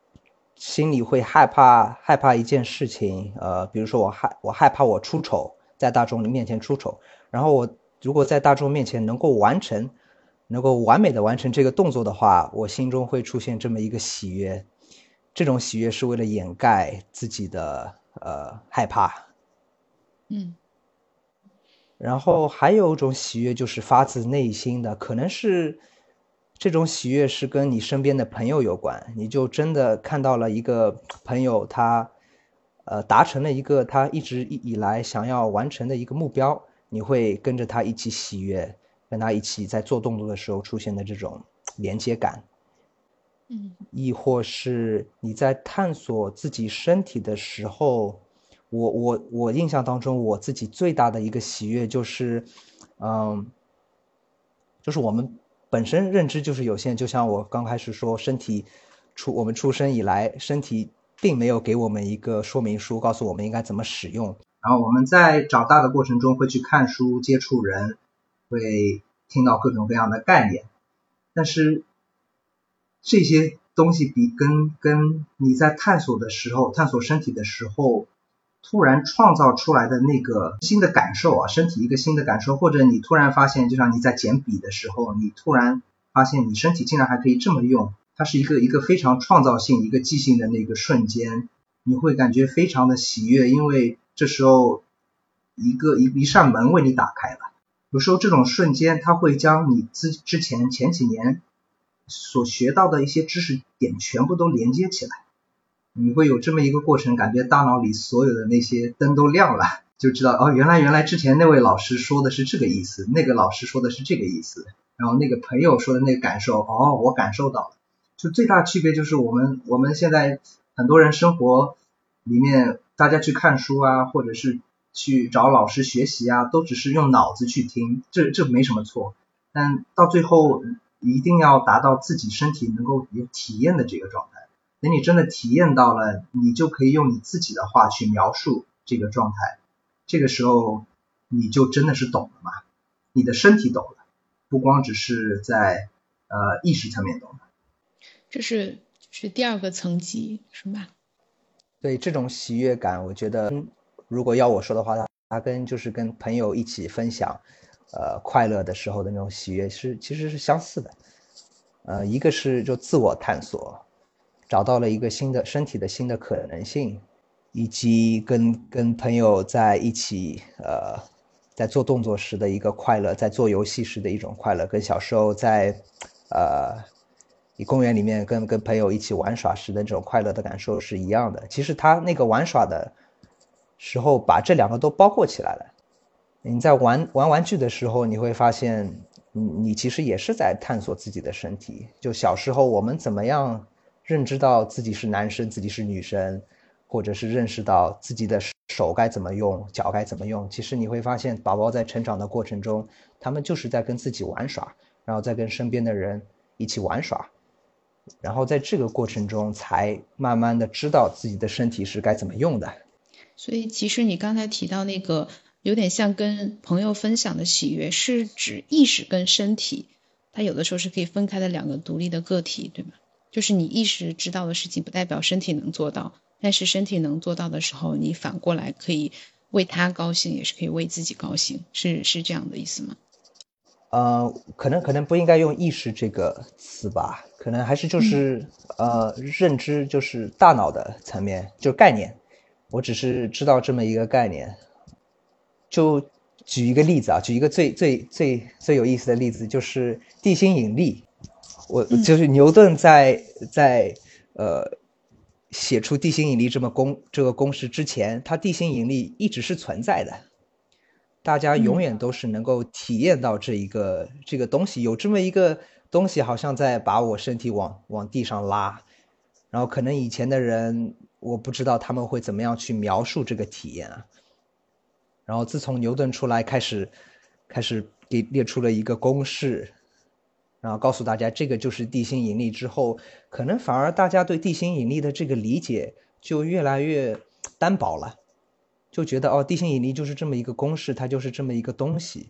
心里会害怕，害怕一件事情，呃，比如说我害我害怕我出丑，在大众面前出丑，然后我如果在大众面前能够完成，能够完美的完成这个动作的话，我心中会出现这么一个喜悦，这种喜悦是为了掩盖自己的呃害怕，嗯，然后还有一种喜悦就是发自内心的，可能是。这种喜悦是跟你身边的朋友有关，你就真的看到了一个朋友，他，呃，达成了一个他一直以来想要完成的一个目标，你会跟着他一起喜悦，跟他一起在做动作的时候出现的这种连接感，嗯，亦或是你在探索自己身体的时候，我我我印象当中，我自己最大的一个喜悦就是，嗯，就是我们。本身认知就是有限，就像我刚开始说，身体出我们出生以来，身体并没有给我们一个说明书，告诉我们应该怎么使用。然后我们在长大的过程中会去看书、接触人，会听到各种各样的概念，但是这些东西比跟跟你在探索的时候，探索身体的时候，突然创造出来的那个新的感受啊，身体一个新的感受，或者你突然发现，就像你在捡笔的时候，你突然发现你身体竟然还可以这么用，它是一个一个非常创造性、一个即兴的那个瞬间，你会感觉非常的喜悦，因为这时候一个一一扇门为你打开了。有时候这种瞬间，它会将你之之前前几年。所学到的一些知识点全部都连接起来，你会有这么一个过程，感觉大脑里所有的那些灯都亮了，就知道哦，原来原来之前那位老师说的是这个意思，那个老师说的是这个意思，然后那个朋友说的那个感受，哦，我感受到了。就最大区别就是我们我们现在很多人生活里面，大家去看书啊，或者是去找老师学习啊，都只是用脑子去听，这这没什么错，但到最后。一定要达到自己身体能够有体验的这个状态。等你真的体验到了，你就可以用你自己的话去描述这个状态。这个时候，你就真的是懂了嘛？你的身体懂了，不光只是在呃意识层面懂了。这是是第二个层级，是吧？对这种喜悦感，我觉得如果要我说的话，它跟就是跟朋友一起分享。呃，快乐的时候的那种喜悦是其实是相似的，呃，一个是就自我探索，找到了一个新的身体的新的可能性，以及跟跟朋友在一起，呃，在做动作时的一个快乐，在做游戏时的一种快乐，跟小时候在呃，你公园里面跟跟朋友一起玩耍时的这种快乐的感受是一样的。其实他那个玩耍的时候，把这两个都包括起来了。你在玩玩玩具的时候，你会发现，你你其实也是在探索自己的身体。就小时候我们怎么样认知到自己是男生，自己是女生，或者是认识到自己的手该怎么用，脚该怎么用。其实你会发现，宝宝在成长的过程中，他们就是在跟自己玩耍，然后再跟身边的人一起玩耍，然后在这个过程中，才慢慢的知道自己的身体是该怎么用的。所以，其实你刚才提到那个。有点像跟朋友分享的喜悦，是指意识跟身体，它有的时候是可以分开的两个独立的个体，对吗？就是你意识知道的事情，不代表身体能做到，但是身体能做到的时候，你反过来可以为他高兴，也是可以为自己高兴，是是这样的意思吗？呃，可能可能不应该用意识这个词吧，可能还是就是呃认知，就是大脑的层面，就是概念。我只是知道这么一个概念。就举一个例子啊，举一个最最最最有意思的例子，就是地心引力。我就是牛顿在在呃写出地心引力这么公这个公式之前，他地心引力一直是存在的，大家永远都是能够体验到这一个这个东西，有这么一个东西，好像在把我身体往往地上拉。然后可能以前的人，我不知道他们会怎么样去描述这个体验啊。然后自从牛顿出来开始，开始给列出了一个公式，然后告诉大家这个就是地心引力之后，可能反而大家对地心引力的这个理解就越来越单薄了，就觉得哦，地心引力就是这么一个公式，它就是这么一个东西，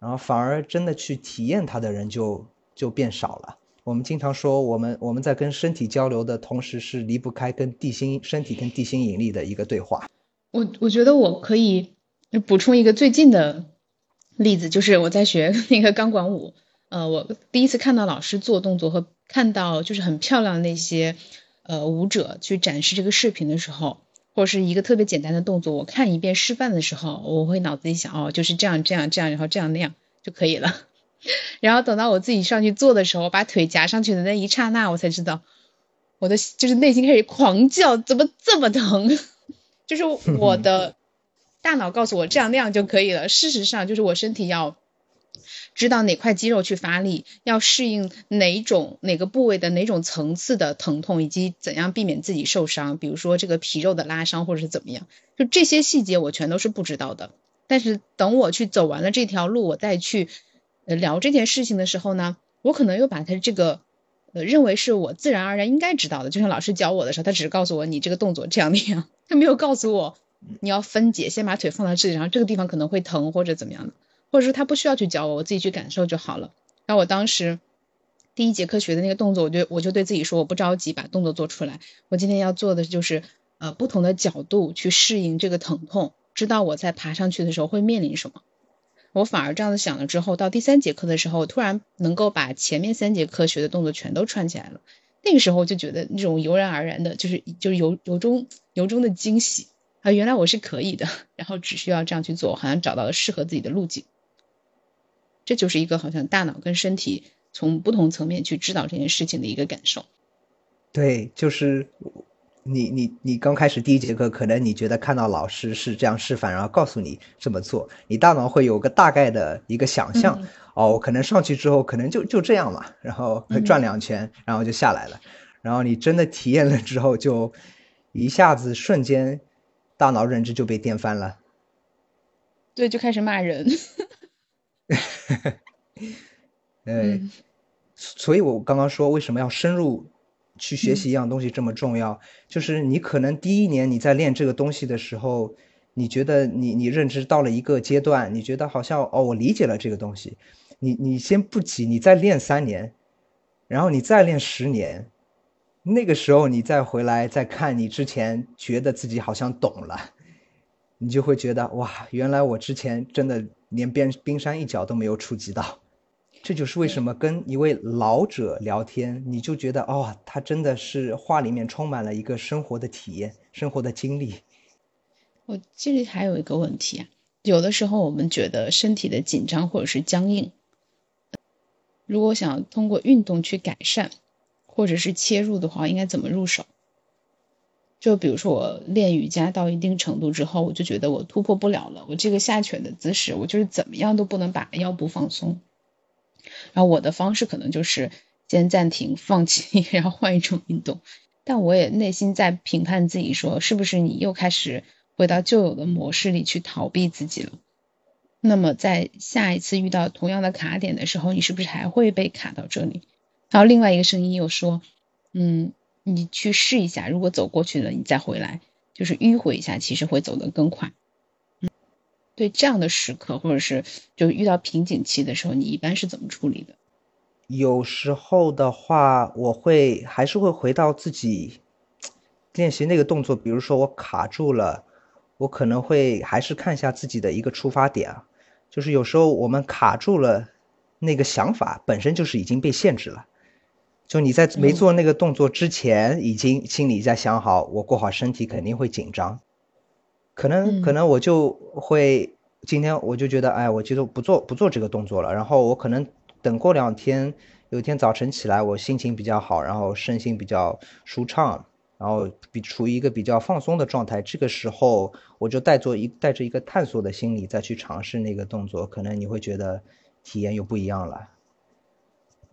然后反而真的去体验它的人就就变少了。我们经常说，我们我们在跟身体交流的同时，是离不开跟地心身体跟地心引力的一个对话。我我觉得我可以。补充一个最近的例子，就是我在学 那个钢管舞，呃，我第一次看到老师做动作和看到就是很漂亮的那些呃舞者去展示这个视频的时候，或者是一个特别简单的动作，我看一遍示范的时候，我会脑子里想，哦，就是这样这样这样，然后这样那样就可以了。然后等到我自己上去做的时候，把腿夹上去的那一刹那，我才知道我的就是内心开始狂叫，怎么这么疼？就是我的。大脑告诉我这样那样就可以了。事实上，就是我身体要知道哪块肌肉去发力，要适应哪种哪个部位的哪种层次的疼痛，以及怎样避免自己受伤。比如说这个皮肉的拉伤，或者是怎么样，就这些细节我全都是不知道的。但是等我去走完了这条路，我再去聊这件事情的时候呢，我可能又把它这个呃认为是我自然而然应该知道的。就像老师教我的时候，他只是告诉我你这个动作这样那样，他没有告诉我。你要分解，先把腿放到这里，然后这个地方可能会疼或者怎么样的，或者说他不需要去教我，我自己去感受就好了。然后我当时第一节课学的那个动作，我就我就对自己说，我不着急把动作做出来，我今天要做的就是呃不同的角度去适应这个疼痛，知道我在爬上去的时候会面临什么。我反而这样子想了之后，到第三节课的时候，突然能够把前面三节课学的动作全都串起来了。那个时候就觉得那种油然而然的，就是就是由由衷由衷的惊喜啊！原来我是可以的，然后只需要这样去做，好像找到了适合自己的路径。这就是一个好像大脑跟身体从不同层面去知道这件事情的一个感受。对，就是你你你刚开始第一节课，可能你觉得看到老师是这样示范，然后告诉你这么做，你大脑会有个大概的一个想象。哦，可能上去之后可能就就这样嘛，然后转两圈，然后就下来了。然后你真的体验了之后，就一下子瞬间大脑认知就被颠翻了。对，就开始骂人。嗯，所以我刚刚说为什么要深入去学习一样东西这么重要，就是你可能第一年你在练这个东西的时候，你觉得你你认知到了一个阶段，你觉得好像哦，我理解了这个东西。你你先不急，你再练三年，然后你再练十年，那个时候你再回来再看你之前觉得自己好像懂了，你就会觉得哇，原来我之前真的连边冰山一角都没有触及到。这就是为什么跟一位老者聊天，你就觉得哦，他真的是话里面充满了一个生活的体验、生活的经历。我这里还有一个问题啊，有的时候我们觉得身体的紧张或者是僵硬。如果想通过运动去改善，或者是切入的话，应该怎么入手？就比如说我练瑜伽到一定程度之后，我就觉得我突破不了了。我这个下犬的姿势，我就是怎么样都不能把腰部放松。然后我的方式可能就是先暂停、放弃，然后换一种运动。但我也内心在评判自己，说是不是你又开始回到旧有的模式里去逃避自己了？那么在下一次遇到同样的卡点的时候，你是不是还会被卡到这里？然后另外一个声音又说：“嗯，你去试一下，如果走过去了，你再回来，就是迂回一下，其实会走得更快。”嗯，对这样的时刻，或者是就遇到瓶颈期的时候，你一般是怎么处理的？有时候的话，我会还是会回到自己练习那个动作，比如说我卡住了，我可能会还是看一下自己的一个出发点啊。就是有时候我们卡住了，那个想法本身就是已经被限制了。就你在没做那个动作之前，已经心里在想好，我过好身体肯定会紧张。可能可能我就会今天我就觉得，哎，我觉得不做不做这个动作了。然后我可能等过两天，有一天早晨起来，我心情比较好，然后身心比较舒畅。然后比处于一个比较放松的状态，这个时候我就带做一带着一个探索的心理再去尝试那个动作，可能你会觉得体验又不一样了。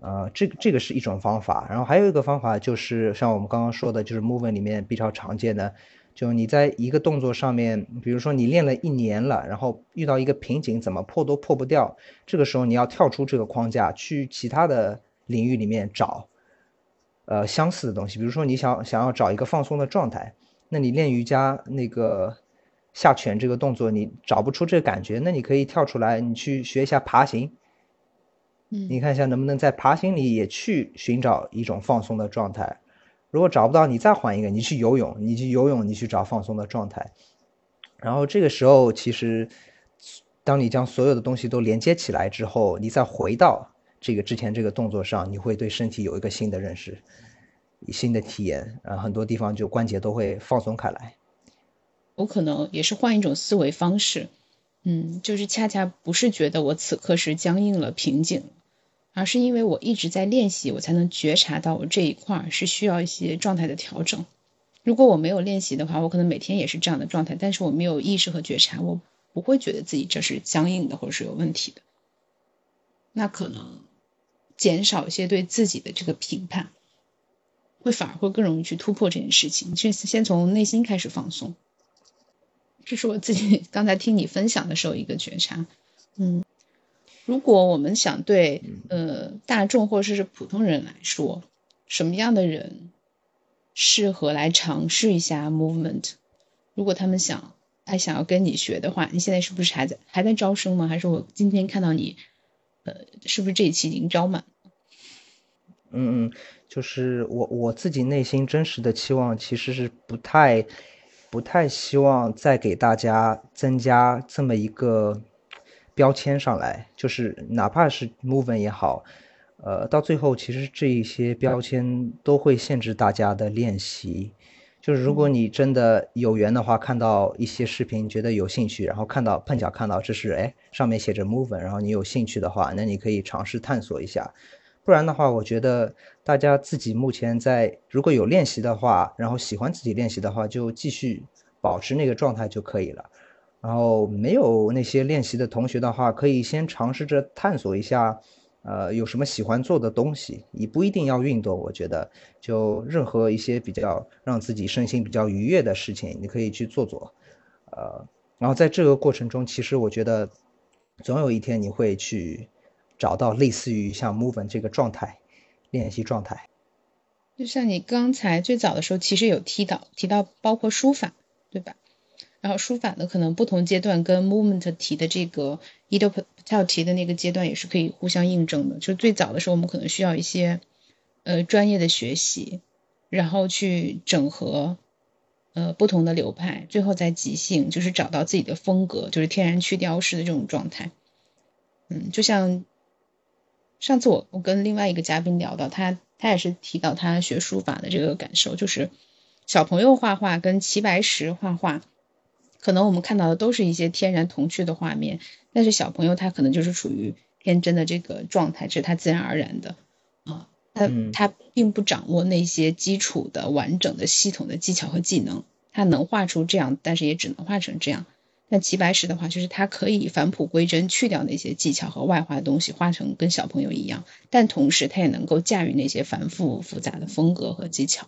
呃，这个这个是一种方法，然后还有一个方法就是像我们刚刚说的，就是 movement 里面比较常见的，就你在一个动作上面，比如说你练了一年了，然后遇到一个瓶颈，怎么破都破不掉，这个时候你要跳出这个框架，去其他的领域里面找。呃，相似的东西，比如说你想想要找一个放松的状态，那你练瑜伽那个下犬这个动作，你找不出这个感觉，那你可以跳出来，你去学一下爬行，嗯，你看一下能不能在爬行里也去寻找一种放松的状态。如果找不到，你再换一个，你去游泳，你去游泳，你去找放松的状态。然后这个时候，其实当你将所有的东西都连接起来之后，你再回到。这个之前这个动作上，你会对身体有一个新的认识，新的体验，然后很多地方就关节都会放松开来。我可能也是换一种思维方式，嗯，就是恰恰不是觉得我此刻是僵硬了、瓶颈，而是因为我一直在练习，我才能觉察到我这一块是需要一些状态的调整。如果我没有练习的话，我可能每天也是这样的状态，但是我没有意识和觉察，我不会觉得自己这是僵硬的或者是有问题的。那可能。减少一些对自己的这个评判，会反而会更容易去突破这件事情。是先从内心开始放松，这是我自己 刚才听你分享的时候一个觉察。嗯，如果我们想对呃大众或者是普通人来说，什么样的人适合来尝试一下 movement？如果他们想还想要跟你学的话，你现在是不是还在还在招生吗？还是我今天看到你？呃，是不是这一期已经招满？嗯嗯，就是我我自己内心真实的期望其实是不太不太希望再给大家增加这么一个标签上来，就是哪怕是 movement 也好，呃，到最后其实这一些标签都会限制大家的练习。就是如果你真的有缘的话，看到一些视频觉得有兴趣，然后看到碰巧看到这是哎上面写着 movement，然后你有兴趣的话，那你可以尝试探索一下。不然的话，我觉得大家自己目前在如果有练习的话，然后喜欢自己练习的话，就继续保持那个状态就可以了。然后没有那些练习的同学的话，可以先尝试着探索一下，呃，有什么喜欢做的东西。你不一定要运动，我觉得就任何一些比较让自己身心比较愉悦的事情，你可以去做做。呃，然后在这个过程中，其实我觉得总有一天你会去。找到类似于像 movement 这个状态，练习状态，就像你刚才最早的时候，其实有提到提到包括书法，对吧？然后书法呢，可能不同阶段跟 movement 提的这个 Edo Patel 提的那个阶段也是可以互相印证的。就最早的时候，我们可能需要一些呃专业的学习，然后去整合呃不同的流派，最后再即兴，就是找到自己的风格，就是天然去雕饰的这种状态。嗯，就像。上次我我跟另外一个嘉宾聊到，他他也是提到他学书法的这个感受，就是小朋友画画跟齐白石画画，可能我们看到的都是一些天然童趣的画面，但是小朋友他可能就是处于天真的这个状态，这是他自然而然的啊，他他并不掌握那些基础的完整的系统的技巧和技能，他能画出这样，但是也只能画成这样。但齐白石的话，就是他可以返璞归真，去掉那些技巧和外化的东西，画成跟小朋友一样，但同时他也能够驾驭那些繁复复杂的风格和技巧。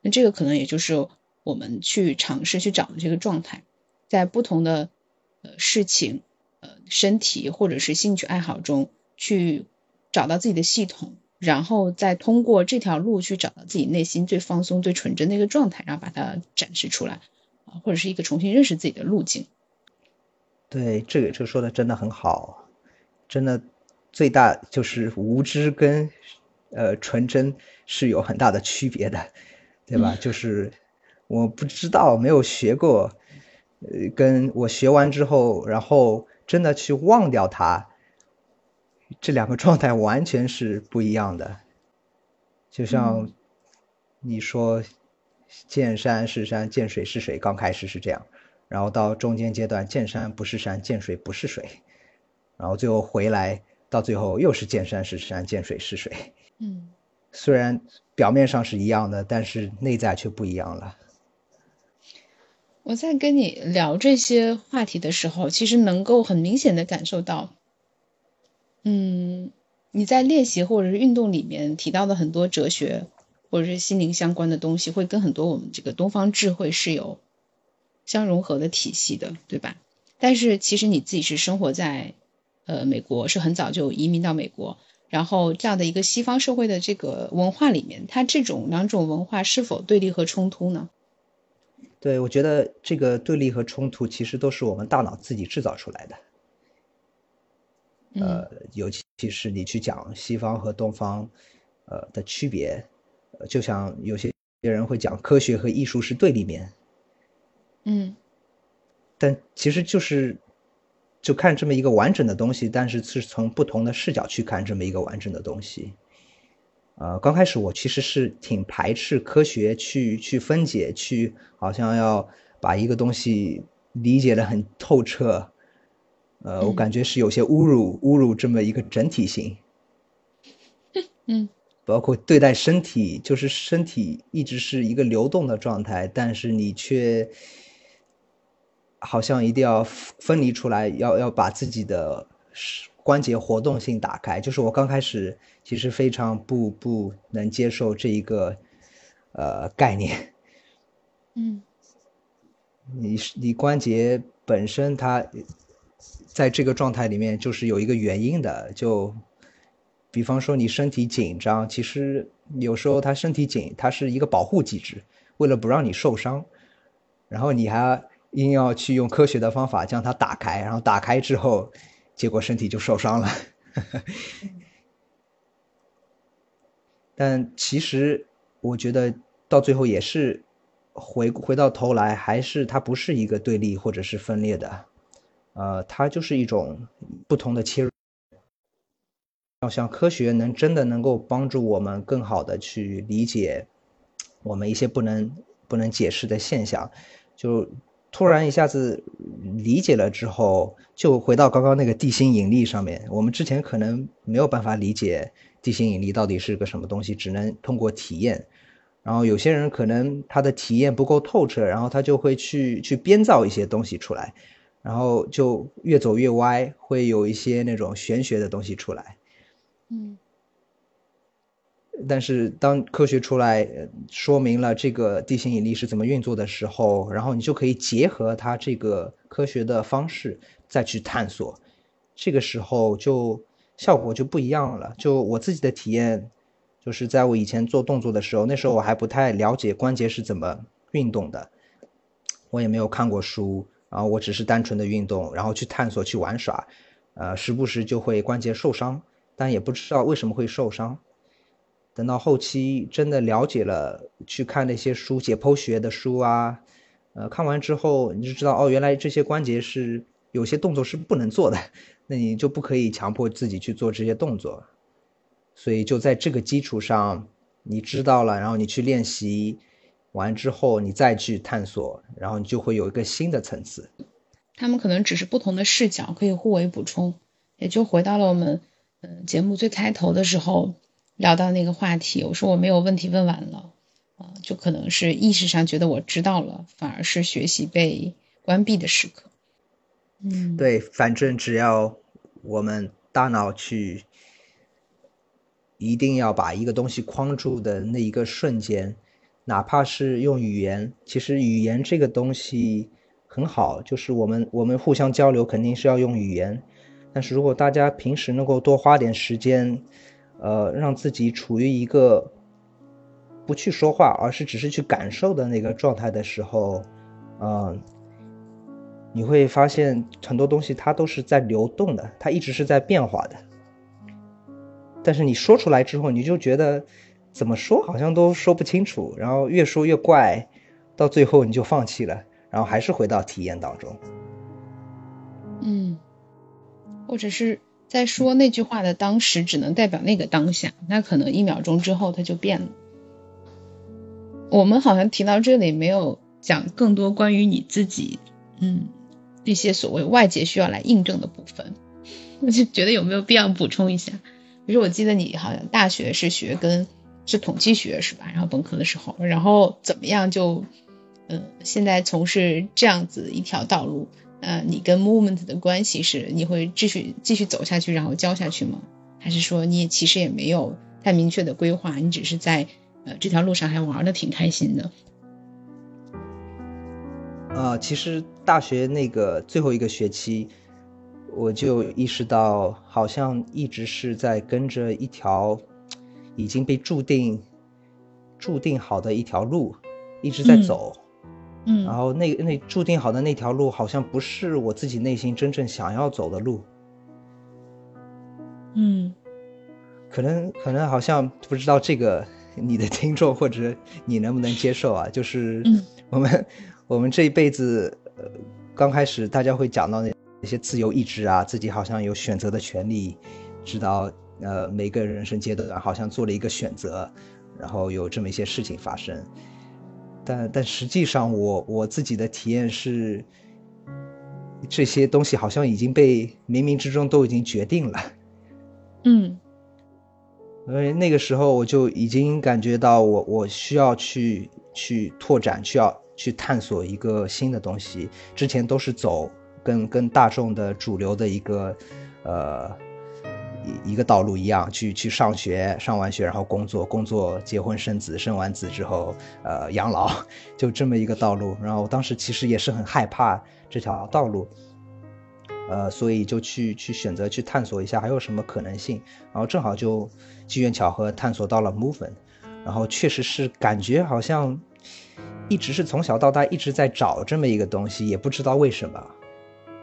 那这个可能也就是我们去尝试去找的这个状态，在不同的呃事情、呃身体或者是兴趣爱好中去找到自己的系统，然后再通过这条路去找到自己内心最放松、最纯真的一个状态，然后把它展示出来啊，或者是一个重新认识自己的路径。对，这个这个说的真的很好，真的最大就是无知跟呃纯真是有很大的区别的，对吧？就是我不知道，没有学过，呃，跟我学完之后，然后真的去忘掉它，这两个状态完全是不一样的。就像你说，见山是山，见水是水，刚开始是这样。然后到中间阶段，见山不是山，见水不是水，然后最后回来，到最后又是见山是山，见水是水。嗯，虽然表面上是一样的，但是内在却不一样了。我在跟你聊这些话题的时候，其实能够很明显的感受到，嗯，你在练习或者是运动里面提到的很多哲学或者是心灵相关的东西，会跟很多我们这个东方智慧是有。相融合的体系的，对吧？但是其实你自己是生活在，呃，美国是很早就移民到美国，然后这样的一个西方社会的这个文化里面，它这种两种文化是否对立和冲突呢？对，我觉得这个对立和冲突其实都是我们大脑自己制造出来的。呃，尤其是你去讲西方和东方，呃的区别，就像有些人会讲科学和艺术是对立面。嗯，但其实就是，就看这么一个完整的东西，但是是从不同的视角去看这么一个完整的东西。呃，刚开始我其实是挺排斥科学去去分解，去好像要把一个东西理解的很透彻。呃，我感觉是有些侮辱侮辱这么一个整体性。嗯。包括对待身体，就是身体一直是一个流动的状态，但是你却。好像一定要分离出来，要要把自己的关节活动性打开。就是我刚开始其实非常不不能接受这一个呃概念。嗯，你你关节本身它在这个状态里面就是有一个原因的。就比方说你身体紧张，其实有时候它身体紧，它是一个保护机制，为了不让你受伤，然后你还。硬要去用科学的方法将它打开，然后打开之后，结果身体就受伤了。但其实我觉得到最后也是回回到头来，还是它不是一个对立或者是分裂的，呃，它就是一种不同的切入。要像科学能真的能够帮助我们更好的去理解我们一些不能不能解释的现象，就突然一下子理解了之后，就回到刚刚那个地心引力上面。我们之前可能没有办法理解地心引力到底是个什么东西，只能通过体验。然后有些人可能他的体验不够透彻，然后他就会去去编造一些东西出来，然后就越走越歪，会有一些那种玄学的东西出来。嗯，但是当科学出来说明了这个地心引力是怎么运作的时候，然后你就可以结合它这个科学的方式再去探索，这个时候就效果就不一样了。就我自己的体验，就是在我以前做动作的时候，那时候我还不太了解关节是怎么运动的，我也没有看过书，然后我只是单纯的运动，然后去探索去玩耍，呃，时不时就会关节受伤。但也不知道为什么会受伤。等到后期真的了解了，去看那些书，解剖学的书啊，呃，看完之后你就知道，哦，原来这些关节是有些动作是不能做的，那你就不可以强迫自己去做这些动作。所以就在这个基础上，你知道了，然后你去练习完之后，你再去探索，然后你就会有一个新的层次。他们可能只是不同的视角，可以互为补充，也就回到了我们。嗯，节目最开头的时候聊到那个话题，我说我没有问题问完了，啊，就可能是意识上觉得我知道了，反而是学习被关闭的时刻。嗯，对，反正只要我们大脑去一定要把一个东西框住的那一个瞬间，哪怕是用语言，其实语言这个东西很好，就是我们我们互相交流肯定是要用语言。但是如果大家平时能够多花点时间，呃，让自己处于一个不去说话，而是只是去感受的那个状态的时候，嗯，你会发现很多东西它都是在流动的，它一直是在变化的。但是你说出来之后，你就觉得怎么说好像都说不清楚，然后越说越怪，到最后你就放弃了，然后还是回到体验当中。嗯。或者是在说那句话的当时，只能代表那个当下，那可能一秒钟之后它就变了。我们好像提到这里没有讲更多关于你自己，嗯，那些所谓外界需要来印证的部分，我就觉得有没有必要补充一下？比如我记得你好像大学是学跟是统计学是吧？然后本科的时候，然后怎么样就，嗯，现在从事这样子一条道路。呃，你跟 movement 的关系是你会继续继续走下去，然后教下去吗？还是说你也其实也没有太明确的规划，你只是在呃这条路上还玩的挺开心的？呃，其实大学那个最后一个学期，我就意识到好像一直是在跟着一条已经被注定注定好的一条路一直在走。嗯，然后那那注定好的那条路，好像不是我自己内心真正想要走的路。嗯，可能可能好像不知道这个你的听众或者你能不能接受啊？就是我们我们这一辈子，呃，刚开始大家会讲到那那些自由意志啊，自己好像有选择的权利，知道呃每个人生阶段好像做了一个选择，然后有这么一些事情发生。但但实际上，我我自己的体验是，这些东西好像已经被冥冥之中都已经决定了。嗯，因为那个时候我就已经感觉到，我我需要去去拓展，需要去探索一个新的东西。之前都是走跟跟大众的主流的一个呃。一个道路一样，去去上学，上完学然后工作，工作结婚生子，生完子之后，呃，养老，就这么一个道路。然后我当时其实也是很害怕这条道路，呃，所以就去去选择去探索一下还有什么可能性。然后正好就机缘巧合探索到了 movement，然后确实是感觉好像一直是从小到大一直在找这么一个东西，也不知道为什么，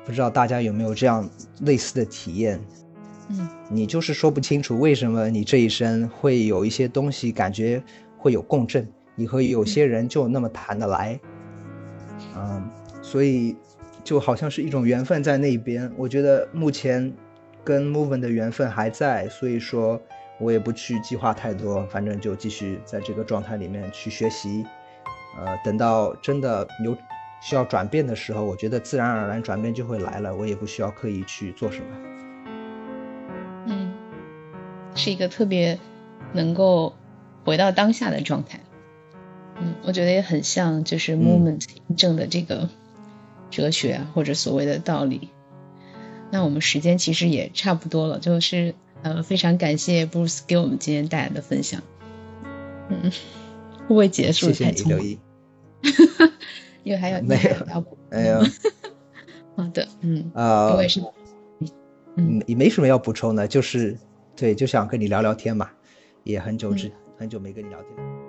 不知道大家有没有这样类似的体验。嗯，你就是说不清楚为什么你这一生会有一些东西感觉会有共振，你和有些人就那么谈得来，嗯，所以就好像是一种缘分在那边。我觉得目前跟 Movement 的缘分还在，所以说我也不去计划太多，反正就继续在这个状态里面去学习。呃，等到真的有需要转变的时候，我觉得自然而然转变就会来了，我也不需要刻意去做什么。嗯，是一个特别能够回到当下的状态。嗯，我觉得也很像就是 Movement 证的这个哲学啊，或者所谓的道理。那我们时间其实也差不多了，就是呃，非常感谢 Bruce 给我们今天带来的分享。嗯，会不会结束太匆。因为还有没有你还要补哎呀，好的，嗯，啊、我也是，嗯嗯，也没什么要补充的，就是对，就想跟你聊聊天嘛，也很久之、很久没跟你聊天。